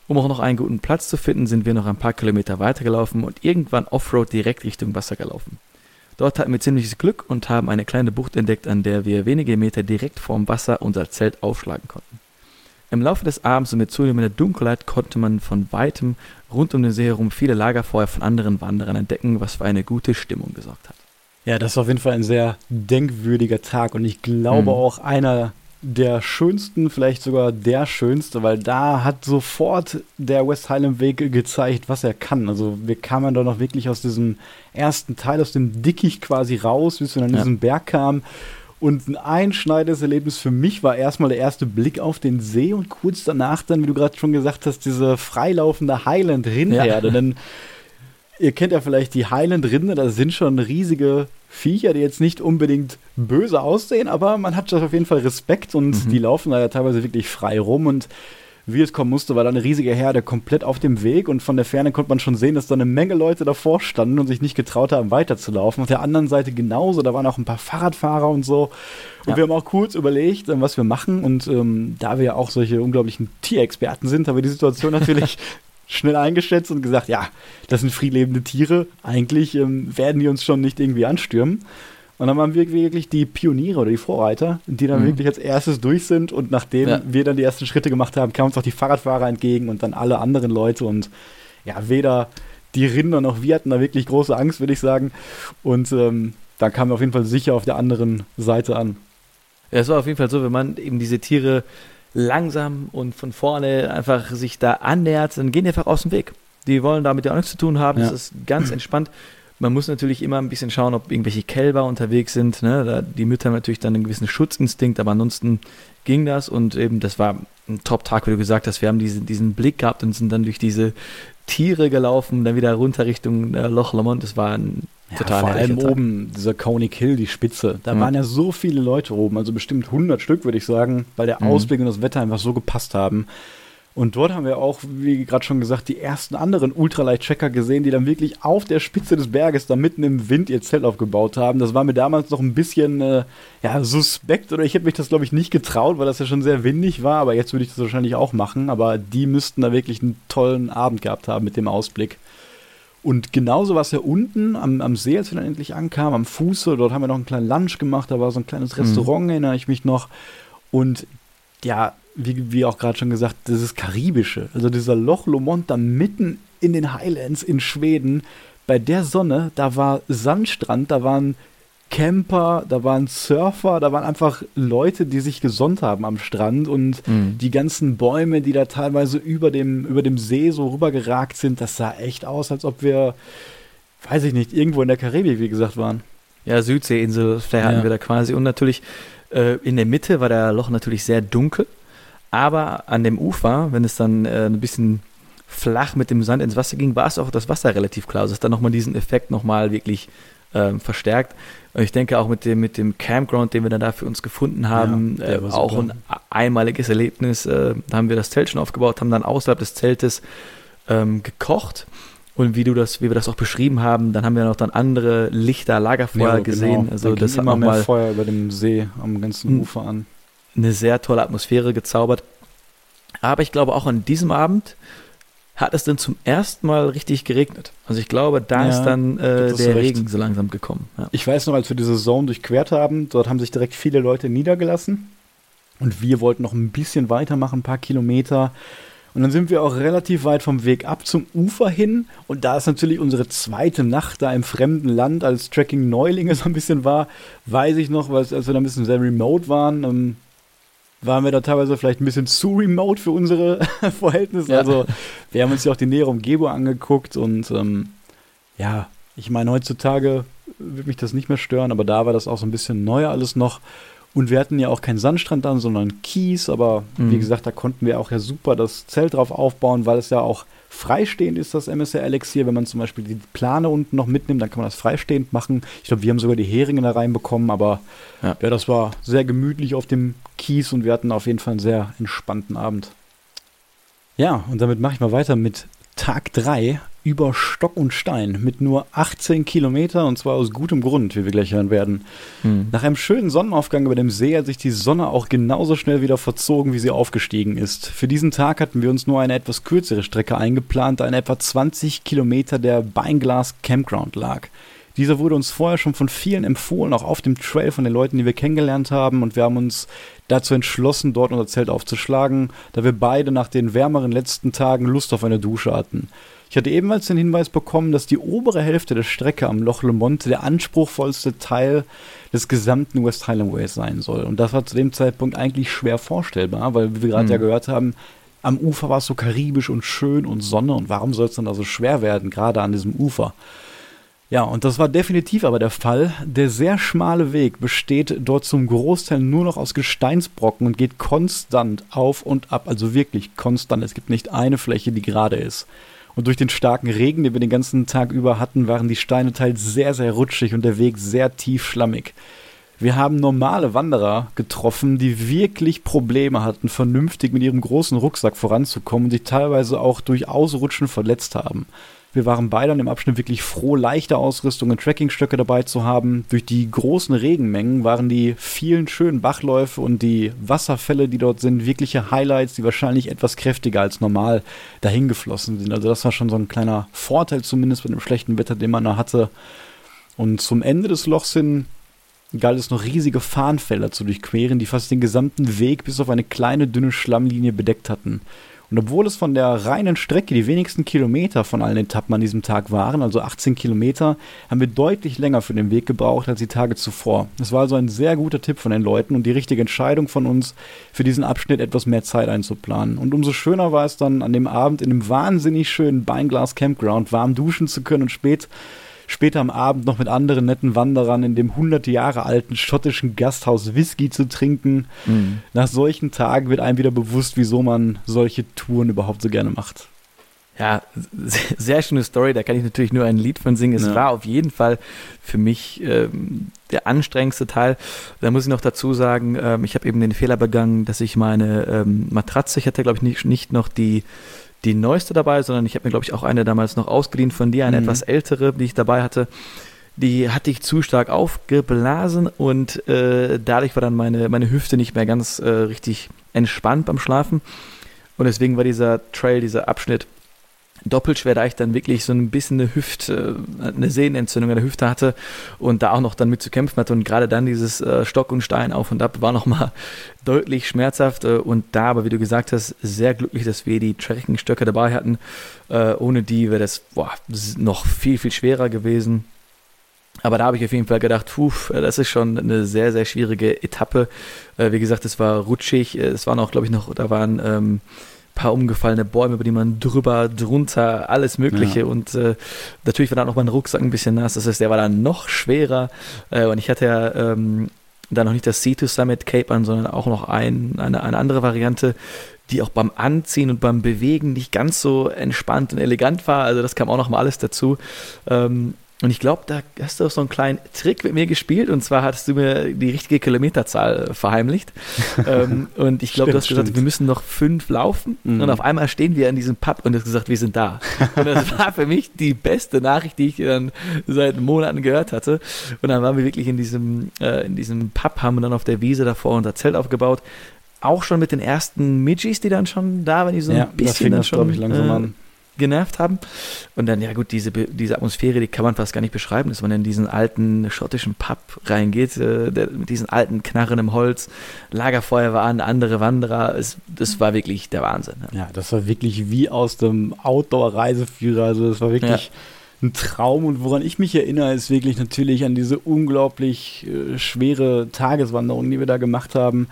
Um auch noch einen guten Platz zu finden, sind wir noch ein paar Kilometer weitergelaufen und irgendwann Offroad direkt Richtung Wasser gelaufen. Dort hatten wir ziemliches Glück und haben eine kleine Bucht entdeckt, an der wir wenige Meter direkt vorm Wasser unser Zelt aufschlagen konnten. Im Laufe des Abends und mit zunehmender Dunkelheit konnte man von weitem rund um den See herum viele Lagerfeuer von anderen Wanderern entdecken, was für eine gute Stimmung gesorgt hat. Ja, das ist auf jeden Fall ein sehr denkwürdiger Tag und ich glaube mhm. auch einer der schönsten, vielleicht sogar der schönste, weil da hat sofort der West Highland Weg gezeigt, was er kann. Also wir kamen da noch wirklich aus diesem ersten Teil, aus dem Dickicht quasi raus, bis wir dann ja. diesen Berg kamen. Und ein einschneidendes Erlebnis für mich war erstmal der erste Blick auf den See und kurz danach dann, wie du gerade schon gesagt hast, diese freilaufende Highland-Rindherde. Ja. Denn ihr kennt ja vielleicht die Highland-Rinde, da sind schon riesige Viecher, die jetzt nicht unbedingt böse aussehen, aber man hat auf jeden Fall Respekt und mhm. die laufen da ja teilweise wirklich frei rum und wie es kommen musste, war da eine riesige Herde komplett auf dem Weg und von der Ferne konnte man schon sehen, dass da eine Menge Leute davor standen und sich nicht getraut haben, weiterzulaufen. Auf der anderen Seite genauso, da waren auch ein paar Fahrradfahrer und so. Und ja. wir haben auch kurz überlegt, was wir machen und ähm, da wir ja auch solche unglaublichen Tierexperten sind, haben wir die Situation natürlich schnell eingeschätzt und gesagt, ja, das sind friedlebende Tiere. Eigentlich ähm, werden die uns schon nicht irgendwie anstürmen. Und dann waren wir wirklich die Pioniere oder die Vorreiter, die dann mhm. wirklich als erstes durch sind. Und nachdem ja. wir dann die ersten Schritte gemacht haben, kamen uns auch die Fahrradfahrer entgegen und dann alle anderen Leute. Und ja, weder die Rinder noch wir hatten da wirklich große Angst, würde ich sagen. Und ähm, dann kamen wir auf jeden Fall sicher auf der anderen Seite an. Ja, es war auf jeden Fall so, wenn man eben diese Tiere langsam und von vorne einfach sich da annähert, dann gehen die einfach aus dem Weg. Die wollen damit ja auch nichts zu tun haben. Ja. Das ist ganz entspannt. Man muss natürlich immer ein bisschen schauen, ob irgendwelche Kälber unterwegs sind. Ne? Da, die Mütter haben natürlich dann einen gewissen Schutzinstinkt, aber ansonsten ging das und eben, das war ein Top-Tag, wie du gesagt hast. Wir haben diesen, diesen Blick gehabt und sind dann durch diese Tiere gelaufen, dann wieder runter Richtung äh, Loch Lomond. Das war ein ja, total Vor allem Tag. oben, dieser Coney Hill, die Spitze. Da mhm. waren ja so viele Leute oben, also bestimmt 100 Stück, würde ich sagen, weil der mhm. Ausblick und das Wetter einfach so gepasst haben. Und dort haben wir auch, wie gerade schon gesagt, die ersten anderen Ultralight-Checker gesehen, die dann wirklich auf der Spitze des Berges, da mitten im Wind, ihr Zelt aufgebaut haben. Das war mir damals noch ein bisschen äh, ja, suspekt oder ich hätte mich das, glaube ich, nicht getraut, weil das ja schon sehr windig war. Aber jetzt würde ich das wahrscheinlich auch machen. Aber die müssten da wirklich einen tollen Abend gehabt haben mit dem Ausblick. Und genauso war es ja unten am, am See, als wir dann endlich ankamen, am Fuße. Dort haben wir noch einen kleinen Lunch gemacht. Da war so ein kleines mhm. Restaurant, mhm. erinnere ich mich noch. Und ja, wie, wie auch gerade schon gesagt, das ist Karibische. Also dieser Loch Lomond da mitten in den Highlands in Schweden. Bei der Sonne, da war Sandstrand, da waren Camper, da waren Surfer, da waren einfach Leute, die sich gesonnt haben am Strand und mhm. die ganzen Bäume, die da teilweise über dem, über dem See so rübergeragt sind, das sah echt aus, als ob wir, weiß ich nicht, irgendwo in der Karibik, wie gesagt, waren. Ja, Südseeinsel, vielleicht ja. hatten wir da quasi. Und natürlich äh, in der Mitte war der Loch natürlich sehr dunkel. Aber an dem Ufer, wenn es dann äh, ein bisschen flach mit dem Sand ins Wasser ging, war es auch das Wasser relativ klar. Also es hat dann nochmal diesen Effekt nochmal wirklich ähm, verstärkt. Und ich denke auch mit dem, mit dem Campground, den wir dann da für uns gefunden haben, ja, äh, auch ein einmaliges Erlebnis. Äh, da haben wir das Zelt schon aufgebaut, haben dann außerhalb des Zeltes ähm, gekocht. Und wie du das, wie wir das auch beschrieben haben, dann haben wir noch dann andere Lichter, Lagerfeuer ja, gesehen. Genau. Also da das immer mehr Feuer über dem See am ganzen hm. Ufer an eine sehr tolle Atmosphäre gezaubert. Aber ich glaube, auch an diesem Abend hat es dann zum ersten Mal richtig geregnet. Also ich glaube, da ja, ist dann äh, der Regen so langsam gekommen. Ja. Ich weiß noch, als wir diese Zone durchquert haben, dort haben sich direkt viele Leute niedergelassen. Und wir wollten noch ein bisschen weitermachen, ein paar Kilometer. Und dann sind wir auch relativ weit vom Weg ab zum Ufer hin. Und da es natürlich unsere zweite Nacht da im fremden Land als Tracking-Neulinge so ein bisschen war, weiß ich noch, weil als wir da ein bisschen sehr remote waren, ähm, waren wir da teilweise vielleicht ein bisschen zu remote für unsere Verhältnisse. Ja. Also wir haben uns ja auch die nähere Umgebung angeguckt und ähm, ja, ich meine, heutzutage wird mich das nicht mehr stören, aber da war das auch so ein bisschen neuer alles noch. Und wir hatten ja auch keinen Sandstrand dann, sondern Kies, aber mhm. wie gesagt, da konnten wir auch ja super das Zelt drauf aufbauen, weil es ja auch freistehend ist, das MSR Elixier. Wenn man zum Beispiel die Plane unten noch mitnimmt, dann kann man das freistehend machen. Ich glaube, wir haben sogar die Heringe da reinbekommen, aber ja. ja, das war sehr gemütlich auf dem Kies und wir hatten auf jeden Fall einen sehr entspannten Abend. Ja, und damit mache ich mal weiter mit Tag 3 über Stock und Stein mit nur 18 Kilometer und zwar aus gutem Grund, wie wir gleich hören werden. Hm. Nach einem schönen Sonnenaufgang über dem See hat sich die Sonne auch genauso schnell wieder verzogen, wie sie aufgestiegen ist. Für diesen Tag hatten wir uns nur eine etwas kürzere Strecke eingeplant, da in etwa 20 Kilometer der Beinglas Campground lag. Dieser wurde uns vorher schon von vielen empfohlen, auch auf dem Trail von den Leuten, die wir kennengelernt haben. Und wir haben uns dazu entschlossen, dort unser Zelt aufzuschlagen, da wir beide nach den wärmeren letzten Tagen Lust auf eine Dusche hatten. Ich hatte ebenfalls den Hinweis bekommen, dass die obere Hälfte der Strecke am Loch Lomond der anspruchsvollste Teil des gesamten West Highland Ways sein soll. Und das war zu dem Zeitpunkt eigentlich schwer vorstellbar, weil, wie wir gerade mhm. ja gehört haben, am Ufer war es so karibisch und schön und Sonne und warum soll es dann also schwer werden, gerade an diesem Ufer? Ja, und das war definitiv aber der Fall. Der sehr schmale Weg besteht dort zum Großteil nur noch aus Gesteinsbrocken und geht konstant auf und ab, also wirklich konstant. Es gibt nicht eine Fläche, die gerade ist. Und durch den starken Regen, den wir den ganzen Tag über hatten, waren die Steine teils sehr, sehr rutschig und der Weg sehr tief schlammig. Wir haben normale Wanderer getroffen, die wirklich Probleme hatten, vernünftig mit ihrem großen Rucksack voranzukommen und sich teilweise auch durch Ausrutschen verletzt haben. Wir waren beide an dem Abschnitt wirklich froh, leichte Ausrüstung und Trekkingstöcke dabei zu haben. Durch die großen Regenmengen waren die vielen schönen Bachläufe und die Wasserfälle, die dort sind, wirkliche Highlights, die wahrscheinlich etwas kräftiger als normal dahin geflossen sind. Also das war schon so ein kleiner Vorteil zumindest mit dem schlechten Wetter, den man da hatte. Und zum Ende des Lochs hin galt es noch riesige Fahnenfelder zu durchqueren, die fast den gesamten Weg bis auf eine kleine dünne Schlammlinie bedeckt hatten. Und obwohl es von der reinen Strecke die wenigsten Kilometer von allen Etappen an diesem Tag waren, also 18 Kilometer, haben wir deutlich länger für den Weg gebraucht als die Tage zuvor. Es war also ein sehr guter Tipp von den Leuten und die richtige Entscheidung von uns, für diesen Abschnitt etwas mehr Zeit einzuplanen. Und umso schöner war es dann, an dem Abend in einem wahnsinnig schönen Beinglas Campground warm duschen zu können und spät später am Abend noch mit anderen netten Wanderern in dem 100 Jahre alten schottischen Gasthaus Whisky zu trinken. Mhm. Nach solchen Tagen wird einem wieder bewusst, wieso man solche Touren überhaupt so gerne macht. Ja, sehr schöne Story, da kann ich natürlich nur ein Lied von singen. Es ja. war auf jeden Fall für mich ähm, der anstrengendste Teil. Da muss ich noch dazu sagen, ähm, ich habe eben den Fehler begangen, dass ich meine ähm, Matratze, ich hatte glaube ich nicht, nicht noch die die neueste dabei, sondern ich habe mir, glaube ich, auch eine damals noch ausgeliehen von dir, eine mhm. etwas ältere, die ich dabei hatte. Die hatte ich zu stark aufgeblasen und äh, dadurch war dann meine, meine Hüfte nicht mehr ganz äh, richtig entspannt beim Schlafen. Und deswegen war dieser Trail, dieser Abschnitt doppelt schwer, da ich dann wirklich so ein bisschen eine Hüfte, äh, eine Sehnenentzündung in der Hüfte hatte und da auch noch dann mit zu kämpfen hatte und gerade dann dieses äh, Stock und Stein auf und ab war nochmal deutlich schmerzhaft äh, und da aber, wie du gesagt hast, sehr glücklich, dass wir die Trekkingstöcke dabei hatten. ohne die wäre das boah, noch viel, viel schwerer gewesen. Aber da habe ich auf jeden Fall gedacht, puh, das ist schon eine sehr, sehr schwierige Etappe. wie gesagt, es war rutschig, es waren auch, glaube ich, noch, da waren ähm, paar umgefallene Bäume, über die man drüber, drunter, alles Mögliche. Ja. Und äh, natürlich war dann auch mein Rucksack ein bisschen nass. Das heißt, der war dann noch schwerer. Äh, und ich hatte ja ähm, da noch nicht das C2 Summit Cape an, sondern auch noch ein, eine, eine andere Variante, die auch beim Anziehen und beim Bewegen nicht ganz so entspannt und elegant war. Also das kam auch noch mal alles dazu. Ähm, und ich glaube, da hast du auch so einen kleinen Trick mit mir gespielt. Und zwar hattest du mir die richtige Kilometerzahl verheimlicht. ähm, und ich glaube, du hast gesagt, wir müssen noch fünf laufen. Mhm. Und auf einmal stehen wir an diesem Pub und du hast gesagt, wir sind da. Und das war für mich die beste Nachricht, die ich dann seit Monaten gehört hatte. Und dann waren wir wirklich in diesem, äh, in diesem Pub, haben dann auf der Wiese davor unser Zelt aufgebaut. Auch schon mit den ersten Midgies, die dann schon da waren, die so ein ja, bisschen dann schon. Ich, langsam äh, an genervt haben. Und dann, ja gut, diese, diese Atmosphäre, die kann man fast gar nicht beschreiben, dass man in diesen alten schottischen Pub reingeht, äh, der, mit diesen alten Knarren im Holz, Lagerfeuer war an, andere Wanderer, es, das war wirklich der Wahnsinn. Ja. ja, das war wirklich wie aus dem Outdoor-Reiseführer, also das war wirklich... Ja ein Traum und woran ich mich erinnere, ist wirklich natürlich an diese unglaublich äh, schwere Tageswanderung, die wir da gemacht haben.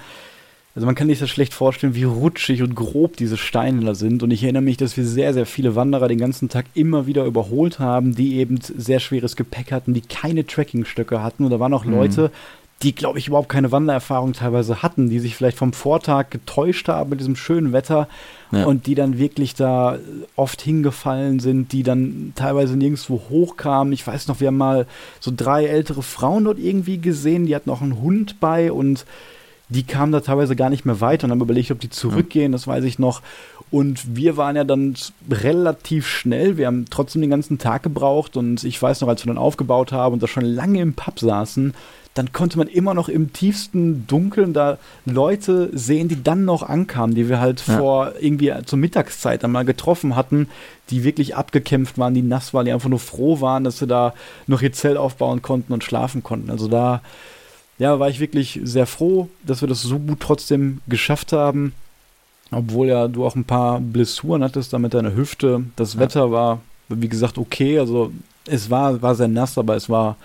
Also man kann sich das schlecht vorstellen, wie rutschig und grob diese Steine da sind. Und ich erinnere mich, dass wir sehr, sehr viele Wanderer den ganzen Tag immer wieder überholt haben, die eben sehr schweres Gepäck hatten, die keine Trekkingstöcke hatten. Und da waren auch mhm. Leute, die, glaube ich, überhaupt keine Wandererfahrung teilweise hatten, die sich vielleicht vom Vortag getäuscht haben mit diesem schönen Wetter ja. und die dann wirklich da oft hingefallen sind, die dann teilweise nirgendwo hochkamen. Ich weiß noch, wir haben mal so drei ältere Frauen dort irgendwie gesehen, die hatten auch einen Hund bei und die kamen da teilweise gar nicht mehr weiter und haben überlegt, ob die zurückgehen, das weiß ich noch. Und wir waren ja dann relativ schnell. Wir haben trotzdem den ganzen Tag gebraucht. Und ich weiß noch, als wir dann aufgebaut haben und da schon lange im Pub saßen, dann konnte man immer noch im tiefsten Dunkeln da Leute sehen, die dann noch ankamen, die wir halt ja. vor irgendwie zur Mittagszeit einmal getroffen hatten, die wirklich abgekämpft waren, die nass waren, die einfach nur froh waren, dass sie da noch ihr Zelt aufbauen konnten und schlafen konnten. Also da ja, war ich wirklich sehr froh, dass wir das so gut trotzdem geschafft haben. Obwohl ja du auch ein paar Blessuren hattest da mit deiner Hüfte. Das ja. Wetter war, wie gesagt, okay. Also es war, war sehr nass, aber es war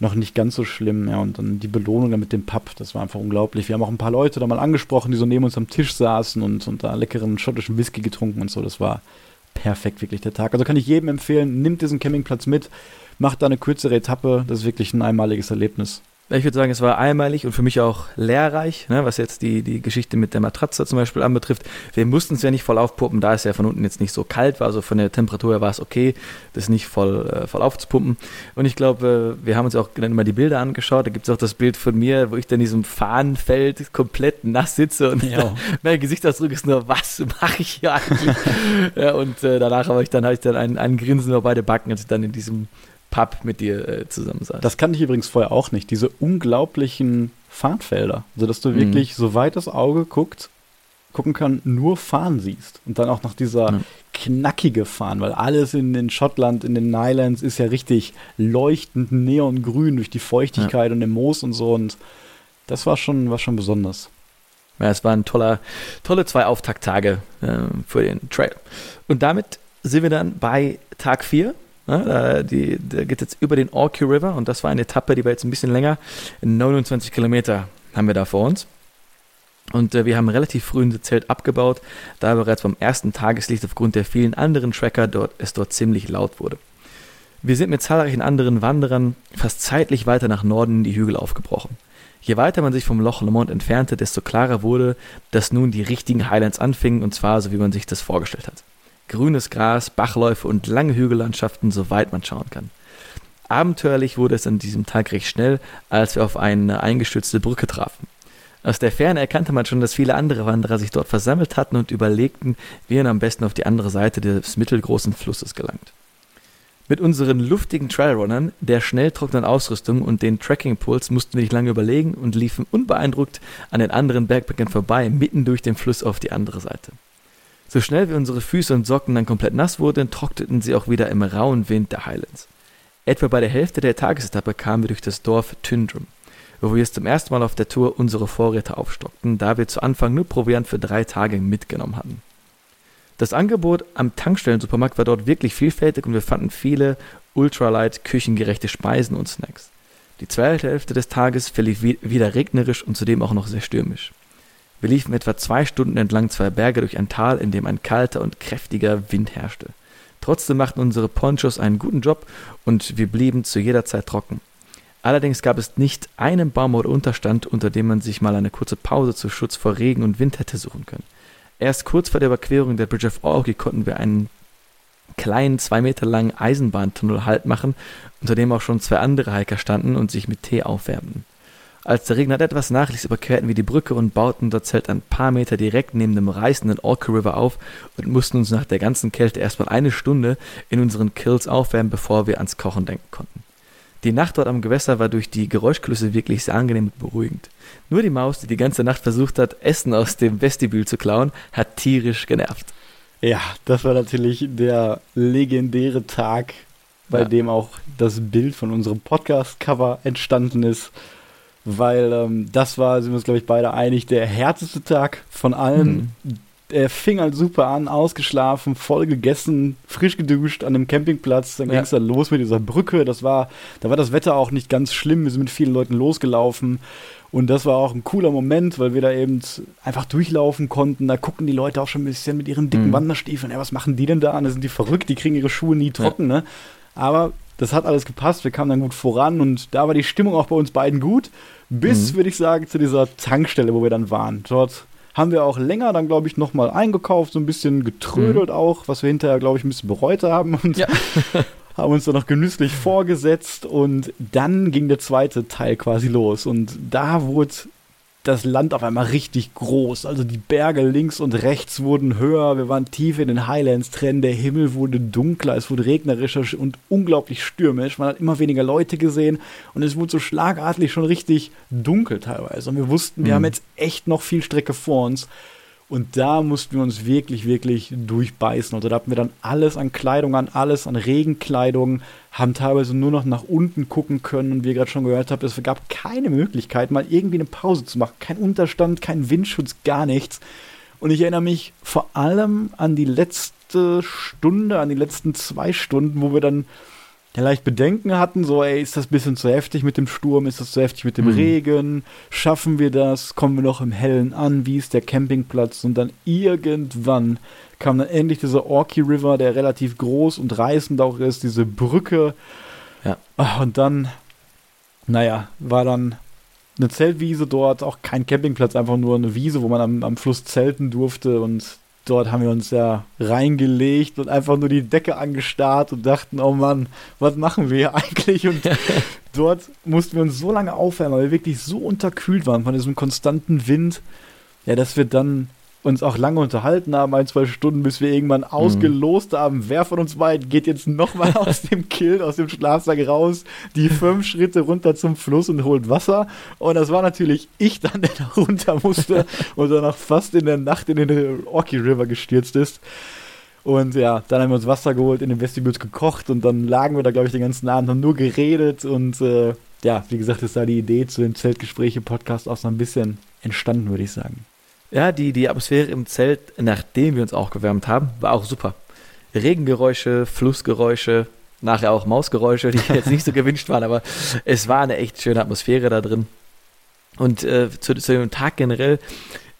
noch nicht ganz so schlimm. Ja, und dann die Belohnung dann mit dem Pub, das war einfach unglaublich. Wir haben auch ein paar Leute da mal angesprochen, die so neben uns am Tisch saßen und, und da leckeren schottischen Whisky getrunken und so. Das war perfekt, wirklich der Tag. Also kann ich jedem empfehlen, nimmt diesen Campingplatz mit, macht da eine kürzere Etappe. Das ist wirklich ein einmaliges Erlebnis. Ich würde sagen, es war einmalig und für mich auch lehrreich, ne, was jetzt die, die Geschichte mit der Matratze zum Beispiel anbetrifft. Wir mussten es ja nicht voll aufpumpen, da es ja von unten jetzt nicht so kalt war, also von der Temperatur her war es okay, das nicht voll, äh, voll aufzupumpen. Und ich glaube, wir haben uns auch dann immer die Bilder angeschaut. Da gibt es auch das Bild von mir, wo ich dann in diesem Fahnenfeld komplett nass sitze und ja. mein Gesichtsausdruck ist nur, was mache ich hier eigentlich? ja, und äh, danach habe ich dann, hab ich dann ein, ein Grinsen über beide Backen, als ich dann in diesem Pub mit dir äh, zusammen saß. Das kannte ich übrigens vorher auch nicht. Diese unglaublichen Fahnfelder. Also, dass du mhm. wirklich, soweit das Auge guckt, gucken kann, nur Fahnen siehst. Und dann auch noch dieser ja. knackige Fahnen, weil alles in, in Schottland, in den Highlands ist ja richtig leuchtend neongrün durch die Feuchtigkeit ja. und den Moos und so. Und das war schon, war schon besonders. Ja, es waren toller, tolle zwei Auftakttage äh, für den Trail. Und damit sind wir dann bei Tag 4 Ne, die, der geht jetzt über den Orky River und das war eine Etappe, die war jetzt ein bisschen länger. 29 Kilometer haben wir da vor uns. Und äh, wir haben relativ früh unser Zelt abgebaut, da bereits beim ersten Tageslicht aufgrund der vielen anderen Tracker dort, es dort ziemlich laut wurde. Wir sind mit zahlreichen anderen Wanderern fast zeitlich weiter nach Norden in die Hügel aufgebrochen. Je weiter man sich vom Loch Lomond entfernte, desto klarer wurde, dass nun die richtigen Highlands anfingen, und zwar so wie man sich das vorgestellt hat grünes Gras, Bachläufe und lange Hügellandschaften, soweit man schauen kann. Abenteuerlich wurde es an diesem Tag recht schnell, als wir auf eine eingestürzte Brücke trafen. Aus der Ferne erkannte man schon, dass viele andere Wanderer sich dort versammelt hatten und überlegten, wie man am besten auf die andere Seite des mittelgroßen Flusses gelangt. Mit unseren luftigen Trailrunnern, der schnell trockenen Ausrüstung und den Trekking-Puls mussten wir nicht lange überlegen und liefen unbeeindruckt an den anderen Bergbäckern vorbei, mitten durch den Fluss auf die andere Seite. So schnell wie unsere Füße und Socken dann komplett nass wurden, trockneten sie auch wieder im rauen Wind der Highlands. Etwa bei der Hälfte der Tagesetappe kamen wir durch das Dorf Tyndrum, wo wir es zum ersten Mal auf der Tour unsere Vorräte aufstockten, da wir zu Anfang nur Proviant für drei Tage mitgenommen hatten. Das Angebot am Tankstellensupermarkt war dort wirklich vielfältig und wir fanden viele ultralight küchengerechte Speisen und Snacks. Die zweite Hälfte des Tages verlief wieder regnerisch und zudem auch noch sehr stürmisch. Wir liefen etwa zwei Stunden entlang zwei Berge durch ein Tal, in dem ein kalter und kräftiger Wind herrschte. Trotzdem machten unsere Ponchos einen guten Job und wir blieben zu jeder Zeit trocken. Allerdings gab es nicht einen Baum oder Unterstand, unter dem man sich mal eine kurze Pause zu Schutz vor Regen und Wind hätte suchen können. Erst kurz vor der Überquerung der Bridge of Orkney konnten wir einen kleinen, zwei Meter langen Eisenbahntunnel Halt machen, unter dem auch schon zwei andere Hiker standen und sich mit Tee aufwärmten. Als der Regen etwas nachließ, überquerten wir die Brücke und bauten unser Zelt ein paar Meter direkt neben dem reißenden Orca River auf und mussten uns nach der ganzen Kälte erstmal eine Stunde in unseren Kills aufwärmen, bevor wir ans Kochen denken konnten. Die Nacht dort am Gewässer war durch die Geräuschkulisse wirklich sehr angenehm und beruhigend. Nur die Maus, die die ganze Nacht versucht hat, Essen aus dem Vestibül zu klauen, hat tierisch genervt. Ja, das war natürlich der legendäre Tag, bei ja. dem auch das Bild von unserem Podcast-Cover entstanden ist weil ähm, das war, sind wir uns, glaube ich, beide einig, der härteste Tag von allen. Mhm. Er fing halt super an, ausgeschlafen, voll gegessen, frisch geduscht an dem Campingplatz. Dann ja. ging es dann los mit dieser Brücke. Das war, da war das Wetter auch nicht ganz schlimm. Wir sind mit vielen Leuten losgelaufen. Und das war auch ein cooler Moment, weil wir da eben einfach durchlaufen konnten. Da gucken die Leute auch schon ein bisschen mit ihren dicken mhm. Wanderstiefeln. Ja, was machen die denn da? Da sind die verrückt, die kriegen ihre Schuhe nie trocken, ja. ne? Aber das hat alles gepasst. Wir kamen dann gut voran und da war die Stimmung auch bei uns beiden gut. Bis, mhm. würde ich sagen, zu dieser Tankstelle, wo wir dann waren. Dort haben wir auch länger dann, glaube ich, nochmal eingekauft, so ein bisschen getrödelt mhm. auch, was wir hinterher, glaube ich, ein bisschen bereut haben und ja. haben uns dann noch genüsslich vorgesetzt und dann ging der zweite Teil quasi los und da wurde das Land auf einmal richtig groß. Also die Berge links und rechts wurden höher, wir waren tief in den Highlands drin, der Himmel wurde dunkler, es wurde regnerischer und unglaublich stürmisch. Man hat immer weniger Leute gesehen und es wurde so schlagartig schon richtig dunkel teilweise. Und wir wussten, wir mhm. haben jetzt echt noch viel Strecke vor uns. Und da mussten wir uns wirklich, wirklich durchbeißen. Also da hatten wir dann alles an Kleidung an, alles an Regenkleidung, haben teilweise nur noch nach unten gucken können. Und wie ihr gerade schon gehört habt, es gab keine Möglichkeit, mal irgendwie eine Pause zu machen. Kein Unterstand, kein Windschutz, gar nichts. Und ich erinnere mich vor allem an die letzte Stunde, an die letzten zwei Stunden, wo wir dann ja leicht Bedenken hatten, so, ey, ist das ein bisschen zu heftig mit dem Sturm, ist das zu heftig mit dem mhm. Regen, schaffen wir das, kommen wir noch im Hellen an, wie ist der Campingplatz und dann irgendwann kam dann endlich dieser Orky River, der relativ groß und reißend auch ist, diese Brücke. Ja. Ah, und dann naja, war dann eine Zeltwiese dort, auch kein Campingplatz, einfach nur eine Wiese, wo man am, am Fluss zelten durfte und dort haben wir uns ja reingelegt und einfach nur die Decke angestarrt und dachten, oh Mann, was machen wir hier eigentlich? Und dort mussten wir uns so lange aufwärmen, weil wir wirklich so unterkühlt waren von diesem konstanten Wind, ja, dass wir dann uns auch lange unterhalten haben, ein, zwei Stunden, bis wir irgendwann mhm. ausgelost haben, wer von uns beiden geht jetzt nochmal aus dem Kill, aus dem Schlafsack raus, die fünf Schritte runter zum Fluss und holt Wasser. Und das war natürlich ich dann, der da runter musste und danach fast in der Nacht in den Orky River gestürzt ist. Und ja, dann haben wir uns Wasser geholt, in den Vestibules gekocht und dann lagen wir da, glaube ich, den ganzen Abend, haben nur geredet und äh, ja, wie gesagt, ist da die Idee zu dem Zeltgespräche-Podcast auch so ein bisschen entstanden, würde ich sagen. Ja, die, die Atmosphäre im Zelt, nachdem wir uns auch gewärmt haben, war auch super. Regengeräusche, Flussgeräusche, nachher auch Mausgeräusche, die jetzt nicht so gewünscht waren, aber es war eine echt schöne Atmosphäre da drin. Und äh, zu, zu dem Tag generell,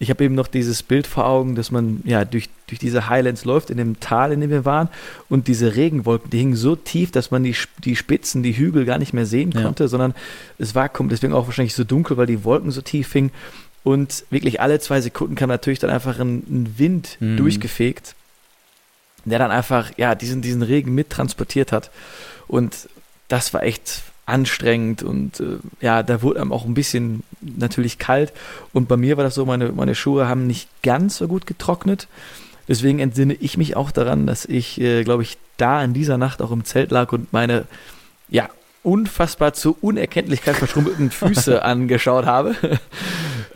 ich habe eben noch dieses Bild vor Augen, dass man ja durch, durch diese Highlands läuft, in dem Tal, in dem wir waren, und diese Regenwolken, die hingen so tief, dass man die, die Spitzen, die Hügel gar nicht mehr sehen konnte, ja. sondern es war deswegen auch wahrscheinlich so dunkel, weil die Wolken so tief hingen. Und wirklich alle zwei Sekunden kam natürlich dann einfach ein, ein Wind mhm. durchgefegt, der dann einfach, ja, diesen, diesen Regen mittransportiert hat. Und das war echt anstrengend und äh, ja, da wurde einem auch ein bisschen natürlich kalt. Und bei mir war das so, meine, meine Schuhe haben nicht ganz so gut getrocknet. Deswegen entsinne ich mich auch daran, dass ich, äh, glaube ich, da in dieser Nacht auch im Zelt lag und meine, ja, unfassbar zur Unerkenntlichkeit verschrumpelten Füße angeschaut habe.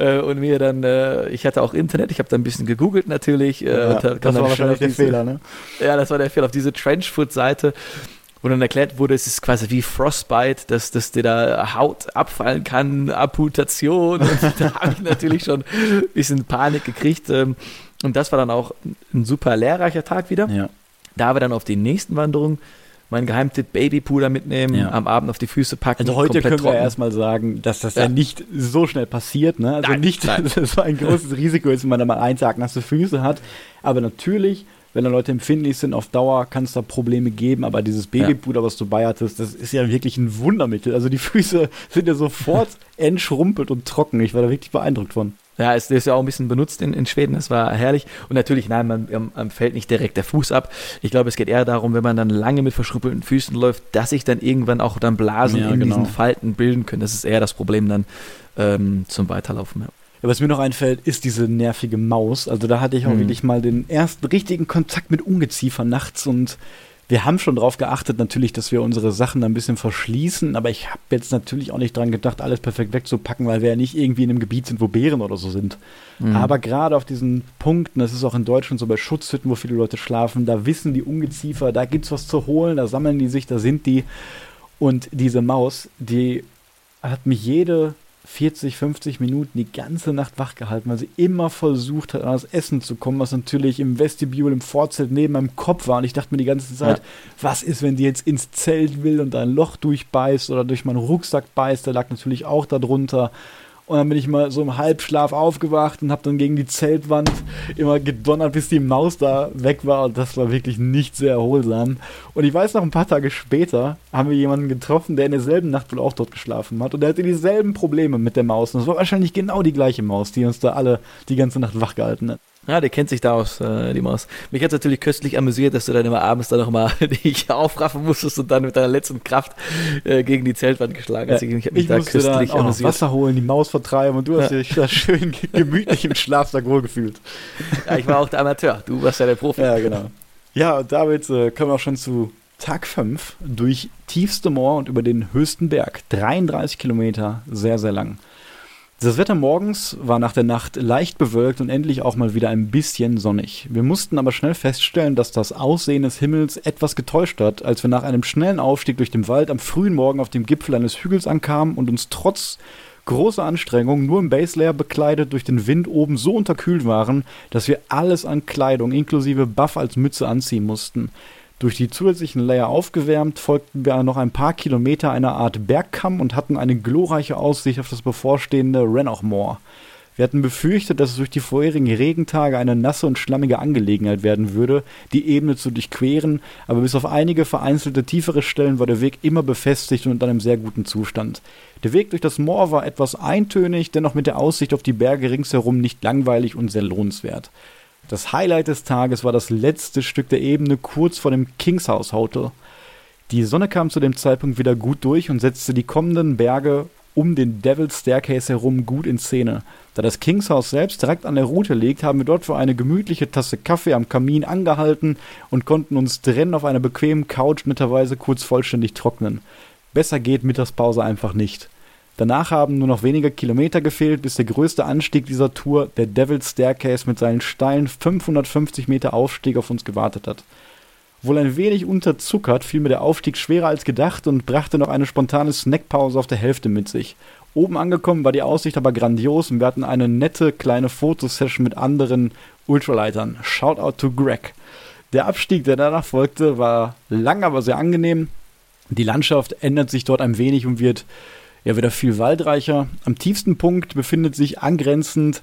Äh, und mir dann, äh, ich hatte auch Internet, ich habe da ein bisschen gegoogelt natürlich. Äh, ja, das war wahrscheinlich der diese, Fehler, ne? Ja, das war der Fehler auf diese Trenchfoot-Seite wo dann erklärt wurde, es ist quasi wie Frostbite, dass, dass dir da Haut abfallen kann, Amputation. Und da habe ich natürlich schon ein bisschen Panik gekriegt. Ähm, und das war dann auch ein super lehrreicher Tag wieder. Ja. Da wir dann auf die nächsten Wanderungen mein Geheimtipp Babypuder mitnehmen, ja. am Abend auf die Füße packen. Also heute können trocken. wir erstmal sagen, dass das ja. ja, nicht so schnell passiert. Ne? Also nein, nicht, nein. dass es so ein großes Risiko ist, wenn man da mal einen Tag nasse Füße hat. Aber natürlich, wenn da Leute empfindlich sind auf Dauer, kann es da Probleme geben. Aber dieses Babypuder, ja. was du bei hattest, das ist ja wirklich ein Wundermittel. Also die Füße sind ja sofort entschrumpelt und trocken. Ich war da wirklich beeindruckt von. Ja, es ist ja auch ein bisschen benutzt in, in Schweden, das war herrlich. Und natürlich, nein, man, man, fällt nicht direkt der Fuß ab. Ich glaube, es geht eher darum, wenn man dann lange mit verschrumpelten Füßen läuft, dass sich dann irgendwann auch dann Blasen ja, in genau. diesen Falten bilden können. Das ist eher das Problem dann ähm, zum Weiterlaufen. Ja. Ja, was mir noch einfällt, ist diese nervige Maus. Also da hatte ich auch mhm. wirklich mal den ersten richtigen Kontakt mit Ungeziefer nachts und wir haben schon darauf geachtet, natürlich, dass wir unsere Sachen ein bisschen verschließen, aber ich habe jetzt natürlich auch nicht dran gedacht, alles perfekt wegzupacken, weil wir ja nicht irgendwie in einem Gebiet sind, wo Bären oder so sind. Mhm. Aber gerade auf diesen Punkten, das ist auch in Deutschland so bei Schutzhütten, wo viele Leute schlafen, da wissen die Ungeziefer, da gibt es was zu holen, da sammeln die sich, da sind die. Und diese Maus, die hat mich jede 40, 50 Minuten die ganze Nacht wach gehalten, weil sie immer versucht hat, an das Essen zu kommen, was natürlich im Vestibule, im Vorzelt neben meinem Kopf war. Und ich dachte mir die ganze Zeit, ja. was ist, wenn die jetzt ins Zelt will und ein Loch durchbeißt oder durch meinen Rucksack beißt? Der lag natürlich auch darunter. Und dann bin ich mal so im Halbschlaf aufgewacht und habe dann gegen die Zeltwand immer gedonnert, bis die Maus da weg war. Und das war wirklich nicht sehr erholsam. Und ich weiß noch, ein paar Tage später haben wir jemanden getroffen, der in derselben Nacht wohl auch dort geschlafen hat. Und der hatte dieselben Probleme mit der Maus. Und es war wahrscheinlich genau die gleiche Maus, die uns da alle die ganze Nacht wach gehalten hat. Ja, der kennt sich da aus, äh, die Maus. Mich hat natürlich köstlich amüsiert, dass du dann immer abends dann nochmal dich aufraffen musstest und dann mit deiner letzten Kraft äh, gegen die Zeltwand geschlagen hast. Ja, ich, ich da köstlich dann auch amüsiert. Wasser holen, die Maus vertreiben und du hast dich da schön gemütlich im Schlafsack wohlgefühlt. Ja, ich war auch der Amateur, du warst ja der Profi. Ja, genau. Ja, und damit äh, kommen wir auch schon zu Tag 5 durch tiefste Moor und über den höchsten Berg. 33 Kilometer, sehr, sehr lang. Das Wetter morgens war nach der Nacht leicht bewölkt und endlich auch mal wieder ein bisschen sonnig. Wir mussten aber schnell feststellen, dass das Aussehen des Himmels etwas getäuscht hat, als wir nach einem schnellen Aufstieg durch den Wald am frühen Morgen auf dem Gipfel eines Hügels ankamen und uns trotz großer Anstrengung nur im Base Layer bekleidet durch den Wind oben so unterkühlt waren, dass wir alles an Kleidung inklusive Buff als Mütze anziehen mussten. Durch die zusätzlichen Layer aufgewärmt, folgten wir noch ein paar Kilometer einer Art Bergkamm und hatten eine glorreiche Aussicht auf das bevorstehende Renoch Moor. Wir hatten befürchtet, dass es durch die vorherigen Regentage eine nasse und schlammige Angelegenheit werden würde, die Ebene zu durchqueren, aber bis auf einige vereinzelte tiefere Stellen war der Weg immer befestigt und in einem sehr guten Zustand. Der Weg durch das Moor war etwas eintönig, dennoch mit der Aussicht auf die Berge ringsherum nicht langweilig und sehr lohnenswert. Das Highlight des Tages war das letzte Stück der Ebene kurz vor dem Kings House Hotel. Die Sonne kam zu dem Zeitpunkt wieder gut durch und setzte die kommenden Berge um den Devil's Staircase herum gut in Szene. Da das Kings House selbst direkt an der Route liegt, haben wir dort für eine gemütliche Tasse Kaffee am Kamin angehalten und konnten uns drinnen auf einer bequemen Couch netterweise kurz vollständig trocknen. Besser geht Mittagspause einfach nicht. Danach haben nur noch wenige Kilometer gefehlt, bis der größte Anstieg dieser Tour, der Devil's Staircase mit seinen steilen 550 Meter Aufstieg auf uns gewartet hat. Wohl ein wenig unterzuckert fiel mir der Aufstieg schwerer als gedacht und brachte noch eine spontane Snackpause auf der Hälfte mit sich. Oben angekommen war die Aussicht aber grandios und wir hatten eine nette kleine Fotosession mit anderen Ultraleitern. Shoutout to Greg. Der Abstieg, der danach folgte, war lang, aber sehr angenehm. Die Landschaft ändert sich dort ein wenig und wird ja wieder viel waldreicher. Am tiefsten Punkt befindet sich angrenzend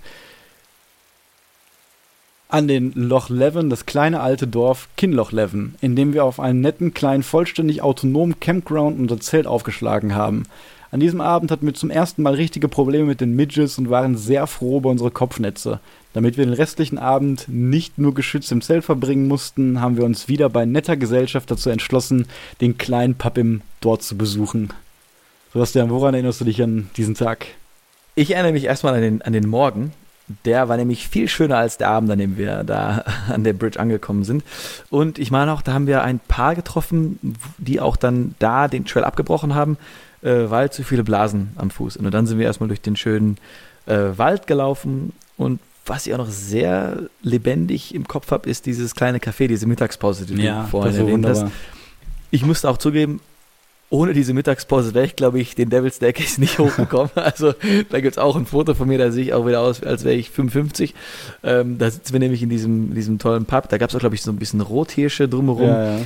an den Loch Leven, das kleine alte Dorf Kinloch Leven, in dem wir auf einen netten, kleinen, vollständig autonomen Campground unser Zelt aufgeschlagen haben. An diesem Abend hatten wir zum ersten Mal richtige Probleme mit den Midges und waren sehr froh über unsere Kopfnetze. Damit wir den restlichen Abend nicht nur geschützt im Zelt verbringen mussten, haben wir uns wieder bei netter Gesellschaft dazu entschlossen, den kleinen Papim dort zu besuchen. Sebastian, woran erinnerst du dich an diesen Tag? Ich erinnere mich erstmal an den, an den Morgen. Der war nämlich viel schöner als der Abend, an dem wir da an der Bridge angekommen sind. Und ich meine auch, da haben wir ein Paar getroffen, die auch dann da den Trail abgebrochen haben, äh, weil zu viele Blasen am Fuß. Und dann sind wir erstmal durch den schönen äh, Wald gelaufen. Und was ich auch noch sehr lebendig im Kopf habe, ist dieses kleine Café, diese Mittagspause, die ja, du vorhin erwähnt hast. Ich musste auch zugeben, ohne diese Mittagspause wäre ich, glaube ich, den Devil's Staircase nicht hochgekommen. also da gibt es auch ein Foto von mir, da sehe ich auch wieder aus, als wäre ich 55. Ähm, da sitzen wir nämlich in diesem, diesem tollen Pub. Da gab es auch, glaube ich, so ein bisschen Rothirsche drumherum. Ja, ja.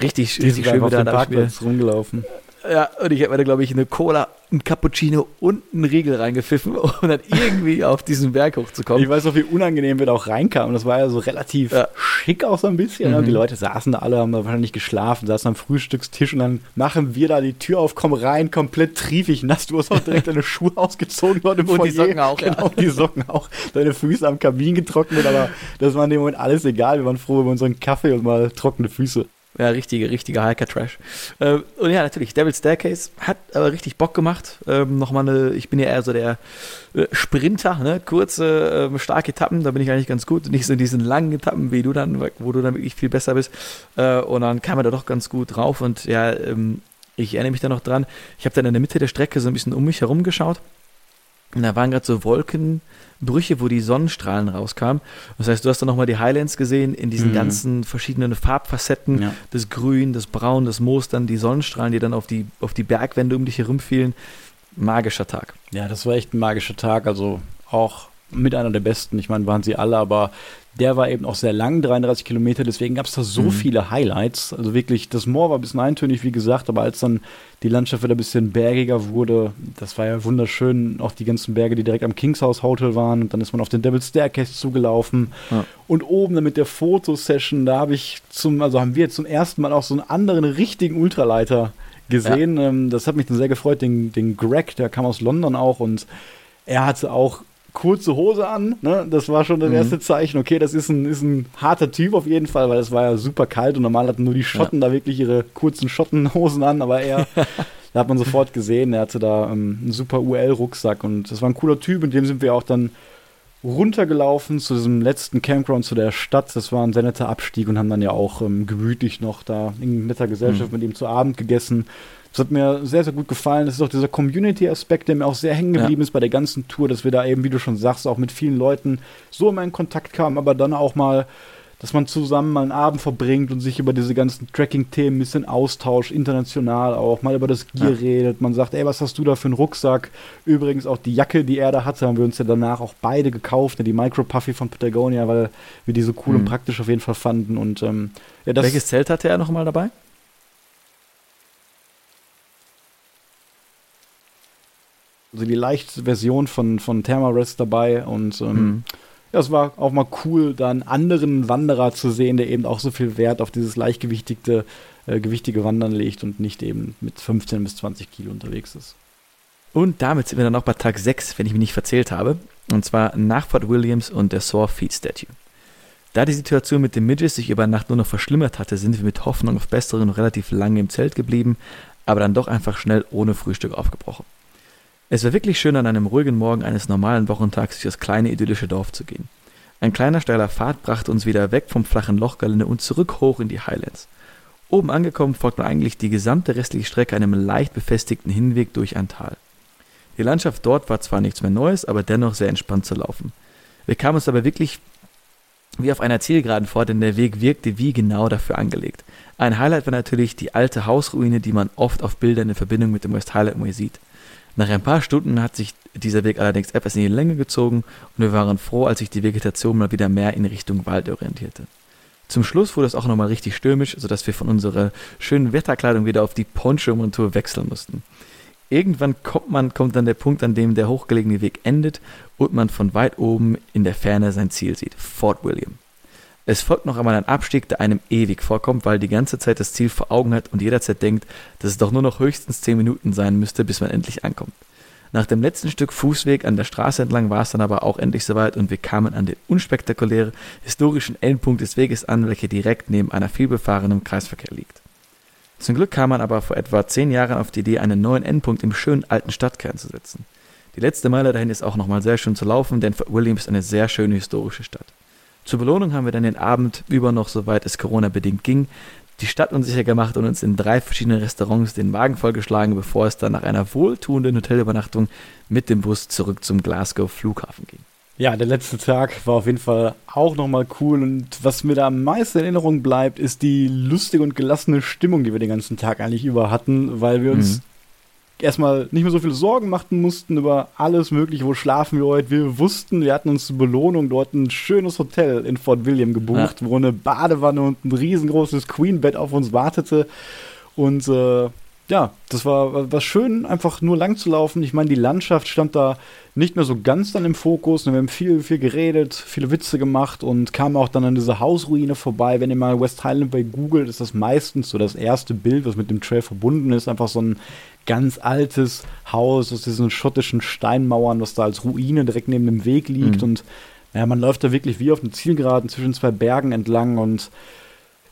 Richtig, richtig schön wieder. Da Parkplatz rumgelaufen. Ja, und ich habe mir da, glaube ich, eine Cola, ein Cappuccino und einen Riegel reingepfiffen, um dann irgendwie auf diesen Berg hochzukommen. Ich weiß noch, wie unangenehm wir da auch reinkamen. Das war ja so relativ ja. schick auch so ein bisschen. Mhm. Die Leute saßen da alle, haben da wahrscheinlich geschlafen, saßen am Frühstückstisch und dann machen wir da die Tür auf, kommen rein, komplett triefig nass. Du hast auch direkt deine Schuhe ausgezogen dort im Und Foyer. die Socken auch. Genau, ja. die Socken auch. Deine Füße am Kamin getrocknet, aber das war in dem Moment alles egal. Wir waren froh über unseren Kaffee und mal trockene Füße. Ja, richtige, richtiger Hiker-Trash. Äh, und ja, natürlich, Devil's Staircase hat aber richtig Bock gemacht. Ähm, Nochmal eine, ich bin ja eher so der äh, Sprinter, ne? kurze, äh, starke Etappen, da bin ich eigentlich ganz gut. Nicht so in diesen langen Etappen wie du dann, wo du dann wirklich viel besser bist. Äh, und dann kam er da doch ganz gut drauf. Und ja, ähm, ich erinnere mich da noch dran, ich habe dann in der Mitte der Strecke so ein bisschen um mich herum geschaut. Und da waren gerade so Wolken, Brüche, wo die Sonnenstrahlen rauskamen. Das heißt, du hast dann nochmal die Highlands gesehen in diesen mhm. ganzen verschiedenen Farbfacetten, ja. das Grün, das Braun, das Moos, dann die Sonnenstrahlen, die dann auf die, auf die Bergwände um dich herum fielen. Magischer Tag. Ja, das war echt ein magischer Tag. Also auch mit einer der besten. Ich meine, waren sie alle, aber der war eben auch sehr lang, 33 Kilometer, deswegen gab es da so mhm. viele Highlights. Also wirklich, das Moor war ein bisschen eintönig, wie gesagt, aber als dann die Landschaft wieder ein bisschen bergiger wurde, das war ja wunderschön. Auch die ganzen Berge, die direkt am Kings House Hotel waren. Und dann ist man auf den Devil's Staircase zugelaufen. Ja. Und oben dann mit der Fotosession, da habe ich zum, also haben wir zum ersten Mal auch so einen anderen richtigen Ultraleiter gesehen. Ja. Ähm, das hat mich dann sehr gefreut, den, den Greg, der kam aus London auch und er hatte auch kurze Hose an. Ne? Das war schon das mhm. erste Zeichen. Okay, das ist ein, ist ein harter Typ auf jeden Fall, weil es war ja super kalt und normal hatten nur die Schotten ja. da wirklich ihre kurzen Schottenhosen an, aber er, da hat man sofort gesehen, er hatte da ähm, einen super UL-Rucksack und das war ein cooler Typ, in dem sind wir auch dann runtergelaufen zu diesem letzten Campground zu der Stadt. Das war ein sehr netter Abstieg und haben dann ja auch ähm, gemütlich noch da in netter Gesellschaft mhm. mit ihm zu Abend gegessen. Das hat mir sehr, sehr gut gefallen. Das ist auch dieser Community-Aspekt, der mir auch sehr hängen geblieben ja. ist bei der ganzen Tour, dass wir da eben, wie du schon sagst, auch mit vielen Leuten so immer in Kontakt kamen, aber dann auch mal, dass man zusammen mal einen Abend verbringt und sich über diese ganzen Tracking-Themen ein bisschen austauscht, international auch, mal über das Gear ja. redet. Man sagt, ey, was hast du da für einen Rucksack? Übrigens auch die Jacke, die er da hatte, haben wir uns ja danach auch beide gekauft, ne, die Micro Puffy von Patagonia, weil wir die so cool mhm. und praktisch auf jeden Fall fanden. Und ähm, ja, Welches Zelt hatte er nochmal dabei? Also die leichte Version von, von Thermarest dabei und ähm, mhm. ja, es war auch mal cool, da einen anderen Wanderer zu sehen, der eben auch so viel Wert auf dieses leichtgewichtige äh, gewichtige Wandern legt und nicht eben mit 15 bis 20 Kilo unterwegs ist. Und damit sind wir dann auch bei Tag 6, wenn ich mich nicht verzählt habe, und zwar nach Fort Williams und der Sore Feet Statue. Da die Situation mit den Midges sich über Nacht nur noch verschlimmert hatte, sind wir mit Hoffnung auf Bessere noch relativ lange im Zelt geblieben, aber dann doch einfach schnell ohne Frühstück aufgebrochen. Es war wirklich schön, an einem ruhigen Morgen eines normalen Wochentags durch das kleine idyllische Dorf zu gehen. Ein kleiner steiler Pfad brachte uns wieder weg vom flachen Lochgelände und zurück hoch in die Highlands. Oben angekommen folgt man eigentlich die gesamte restliche Strecke einem leicht befestigten Hinweg durch ein Tal. Die Landschaft dort war zwar nichts mehr Neues, aber dennoch sehr entspannt zu laufen. Wir kamen uns aber wirklich wie auf einer Zielgeraden vor, denn der Weg wirkte wie genau dafür angelegt. Ein Highlight war natürlich die alte Hausruine, die man oft auf Bildern in Verbindung mit dem West Highlight Way sieht. Nach ein paar Stunden hat sich dieser Weg allerdings etwas in die Länge gezogen und wir waren froh, als sich die Vegetation mal wieder mehr in Richtung Wald orientierte. Zum Schluss wurde es auch nochmal richtig stürmisch, sodass wir von unserer schönen Wetterkleidung wieder auf die Poncho-Montur wechseln mussten. Irgendwann kommt, man, kommt dann der Punkt, an dem der hochgelegene Weg endet und man von weit oben in der Ferne sein Ziel sieht, Fort William. Es folgt noch einmal ein Abstieg, der einem ewig vorkommt, weil die ganze Zeit das Ziel vor Augen hat und jederzeit denkt, dass es doch nur noch höchstens 10 Minuten sein müsste, bis man endlich ankommt. Nach dem letzten Stück Fußweg an der Straße entlang war es dann aber auch endlich soweit und wir kamen an den unspektakulären historischen Endpunkt des Weges an, welcher direkt neben einer vielbefahrenen Kreisverkehr liegt. Zum Glück kam man aber vor etwa zehn Jahren auf die Idee, einen neuen Endpunkt im schönen alten Stadtkern zu setzen. Die letzte Meile dahin ist auch nochmal sehr schön zu laufen, denn Fort Williams ist eine sehr schöne historische Stadt. Zur Belohnung haben wir dann den Abend über noch, soweit es Corona-bedingt ging, die Stadt unsicher gemacht und uns in drei verschiedenen Restaurants den Magen vollgeschlagen, bevor es dann nach einer wohltuenden Hotelübernachtung mit dem Bus zurück zum Glasgow Flughafen ging. Ja, der letzte Tag war auf jeden Fall auch nochmal cool und was mir da am meisten in Erinnerung bleibt, ist die lustige und gelassene Stimmung, die wir den ganzen Tag eigentlich über hatten, weil wir uns mhm. Erstmal nicht mehr so viele Sorgen machen mussten über alles mögliche, wo schlafen wir heute. Wir wussten, wir hatten uns zur Belohnung dort ein schönes Hotel in Fort William gebucht, ja. wo eine Badewanne und ein riesengroßes Queen-Bett auf uns wartete und äh, ja, das war, war schön, einfach nur lang zu laufen. Ich meine, die Landschaft stand da nicht mehr so ganz dann im Fokus. Wir haben viel, viel geredet, viele Witze gemacht und kamen auch dann an diese Hausruine vorbei. Wenn ihr mal West Highland bei googelt, ist das meistens so das erste Bild, was mit dem Trail verbunden ist. Einfach so ein ganz altes Haus aus diesen schottischen Steinmauern, was da als Ruine direkt neben dem Weg liegt. Mhm. Und ja, man läuft da wirklich wie auf einem Zielgeraden zwischen zwei Bergen entlang und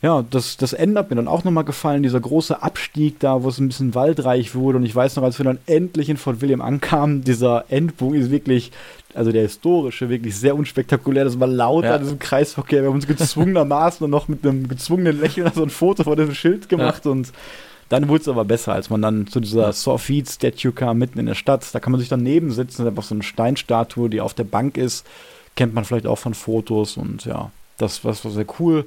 ja, das, das Ende hat mir dann auch nochmal gefallen, dieser große Abstieg da, wo es ein bisschen waldreich wurde. Und ich weiß noch, als wir dann endlich in Fort William ankamen, dieser Endpunkt ist wirklich, also der historische, wirklich sehr unspektakulär. Das war laut ja. an diesem Kreisverkehr. Wir haben uns gezwungenermaßen noch mit einem gezwungenen Lächeln so ein Foto vor diesem Schild gemacht ja. und dann wurde es aber besser, als man dann zu dieser Sophied Statue kam, mitten in der Stadt. Da kann man sich daneben sitzen, das ist einfach so eine Steinstatue, die auf der Bank ist. Kennt man vielleicht auch von Fotos und ja, das war sehr cool.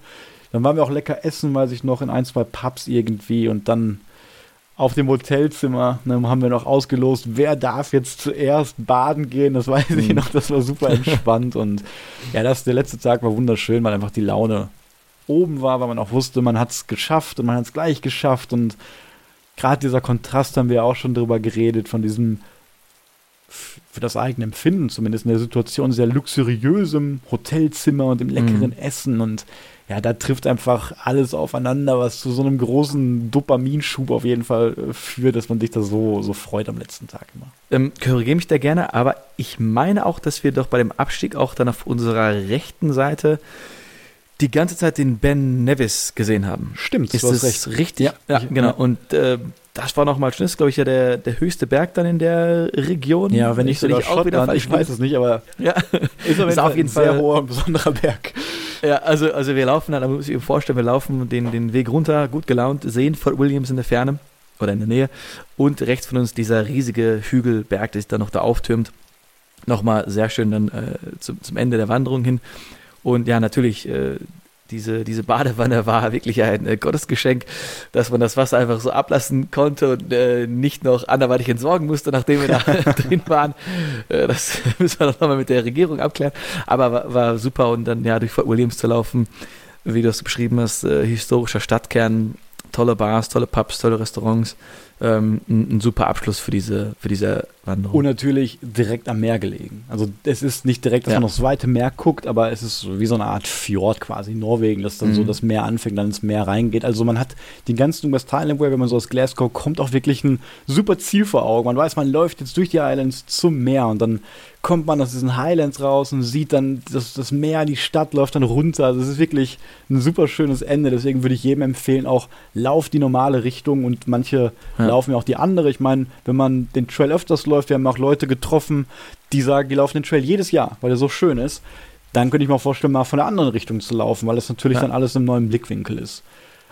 Dann waren wir auch lecker essen, weiß ich noch, in ein, zwei Pubs irgendwie und dann auf dem Hotelzimmer ne, haben wir noch ausgelost, wer darf jetzt zuerst baden gehen. Das weiß ich noch, das war super entspannt und ja, das, der letzte Tag war wunderschön, weil einfach die Laune oben war, weil man auch wusste, man hat es geschafft und man hat es gleich geschafft und gerade dieser Kontrast haben wir auch schon drüber geredet, von diesem für das eigene Empfinden zumindest in der Situation sehr luxuriösem Hotelzimmer und dem leckeren mhm. Essen und ja, da trifft einfach alles aufeinander, was zu so einem großen Dopaminschub auf jeden Fall äh, führt, dass man sich da so, so freut am letzten Tag immer. Ähm, korrigiere mich da gerne, aber ich meine auch, dass wir doch bei dem Abstieg auch dann auf unserer rechten Seite die ganze Zeit den Ben Nevis gesehen haben. Stimmt, ist das recht. richtig? Ja, ja genau. Und äh, das war nochmal schön, das ist, glaube ich, ja der, der höchste Berg dann in der Region. Ja, wenn ich sogar auch wieder ich weiß es nicht, aber ja. ist, auf, ist auf jeden Fall ein sehr hoher und besonderer Berg. Ja, also, also wir laufen dann, da muss ich mir vorstellen, wir laufen den, den Weg runter, gut gelaunt, sehen Fort Williams in der Ferne oder in der Nähe und rechts von uns dieser riesige Hügelberg, der sich dann noch da auftürmt. Nochmal sehr schön dann äh, zum, zum Ende der Wanderung hin. Und ja, natürlich, äh, diese, diese Badewanne war wirklich ein äh, Gottesgeschenk, dass man das Wasser einfach so ablassen konnte und äh, nicht noch anderweitig entsorgen musste, nachdem wir da drin waren. Äh, das müssen wir noch mal mit der Regierung abklären. Aber war, war, super und dann ja durch Fort Williams zu laufen, wie du es beschrieben hast, äh, historischer Stadtkern, tolle Bars, tolle Pubs, tolle Restaurants. ähm, ein, ein, super Abschluss für diese, für diese Wanderung. Und natürlich direkt am Meer gelegen. Also es ist nicht direkt, dass ja. man aufs weite Meer guckt, aber es ist wie so eine Art Fjord quasi, Norwegen, dass dann mhm. so das Meer anfängt, dann ins Meer reingeht. Also man hat den ganzen West Highland Way, wenn man so aus Glasgow kommt, auch wirklich ein super Ziel vor Augen. Man weiß, man läuft jetzt durch die Islands zum Meer und dann kommt man aus diesen Highlands raus und sieht dann das, das Meer, die Stadt läuft dann runter. Also es ist wirklich ein super schönes Ende. Deswegen würde ich jedem empfehlen, auch lauf die normale Richtung und manche ja. laufen ja auch die andere. Ich meine, wenn man den Trail öfters läuft, wir haben auch Leute getroffen, die sagen, die laufen den Trail jedes Jahr, weil er so schön ist. Dann könnte ich mir auch vorstellen, mal von der anderen Richtung zu laufen, weil das natürlich ja. dann alles im neuen Blickwinkel ist.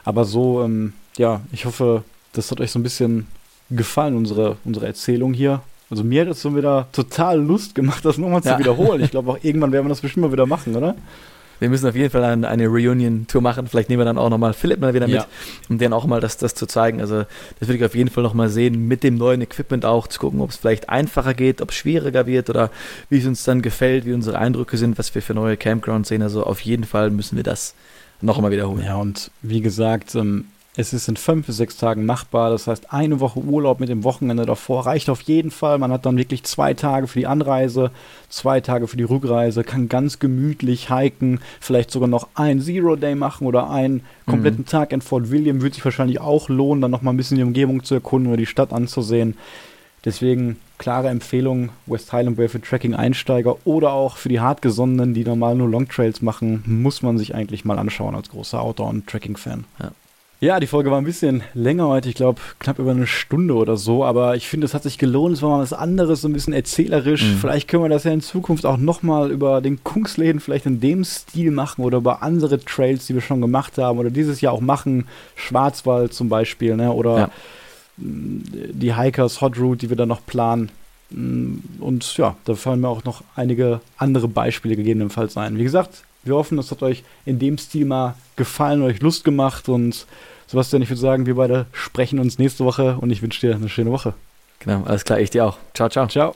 Aber so, ähm, ja, ich hoffe, das hat euch so ein bisschen gefallen, unsere, unsere Erzählung hier. Also mir hat es so wieder total Lust gemacht, das nochmal ja. zu wiederholen. Ich glaube auch irgendwann werden wir das bestimmt mal wieder machen, oder? Wir müssen auf jeden Fall eine, eine Reunion-Tour machen. Vielleicht nehmen wir dann auch nochmal Philipp mal wieder mit, ja. um denen auch mal das, das zu zeigen. Also das würde ich auf jeden Fall nochmal sehen, mit dem neuen Equipment auch, zu gucken, ob es vielleicht einfacher geht, ob es schwieriger wird oder wie es uns dann gefällt, wie unsere Eindrücke sind, was wir für neue Campgrounds sehen. Also auf jeden Fall müssen wir das noch einmal wiederholen. Ja, und wie gesagt, ähm, es ist in fünf bis sechs Tagen machbar. Das heißt, eine Woche Urlaub mit dem Wochenende davor reicht auf jeden Fall. Man hat dann wirklich zwei Tage für die Anreise, zwei Tage für die Rückreise, kann ganz gemütlich hiken, vielleicht sogar noch ein Zero-Day machen oder einen kompletten mhm. Tag in Fort William. Würde sich wahrscheinlich auch lohnen, dann nochmal ein bisschen die Umgebung zu erkunden oder die Stadt anzusehen. Deswegen klare Empfehlung, West Highland Way für Trekking-Einsteiger oder auch für die Hartgesonnenen, die normal nur Longtrails machen, muss man sich eigentlich mal anschauen als großer Outdoor- und Trekking-Fan. Ja. Ja, die Folge war ein bisschen länger heute, ich glaube knapp über eine Stunde oder so, aber ich finde, es hat sich gelohnt, es war mal was anderes, so ein bisschen erzählerisch. Mhm. Vielleicht können wir das ja in Zukunft auch nochmal über den Kungsläden vielleicht in dem Stil machen oder über andere Trails, die wir schon gemacht haben oder dieses Jahr auch machen, Schwarzwald zum Beispiel, ne? oder ja. Mm, die Hikers Hot Route, die wir dann noch planen. Mm, und ja, da fallen mir auch noch einige andere Beispiele gegebenenfalls ein. Wie gesagt, wir hoffen, es hat euch in dem Stil mal gefallen, euch Lust gemacht und Sebastian, ich würde sagen, wir beide sprechen uns nächste Woche und ich wünsche dir eine schöne Woche. Genau, alles klar, ich dir auch. Ciao, ciao. Ciao.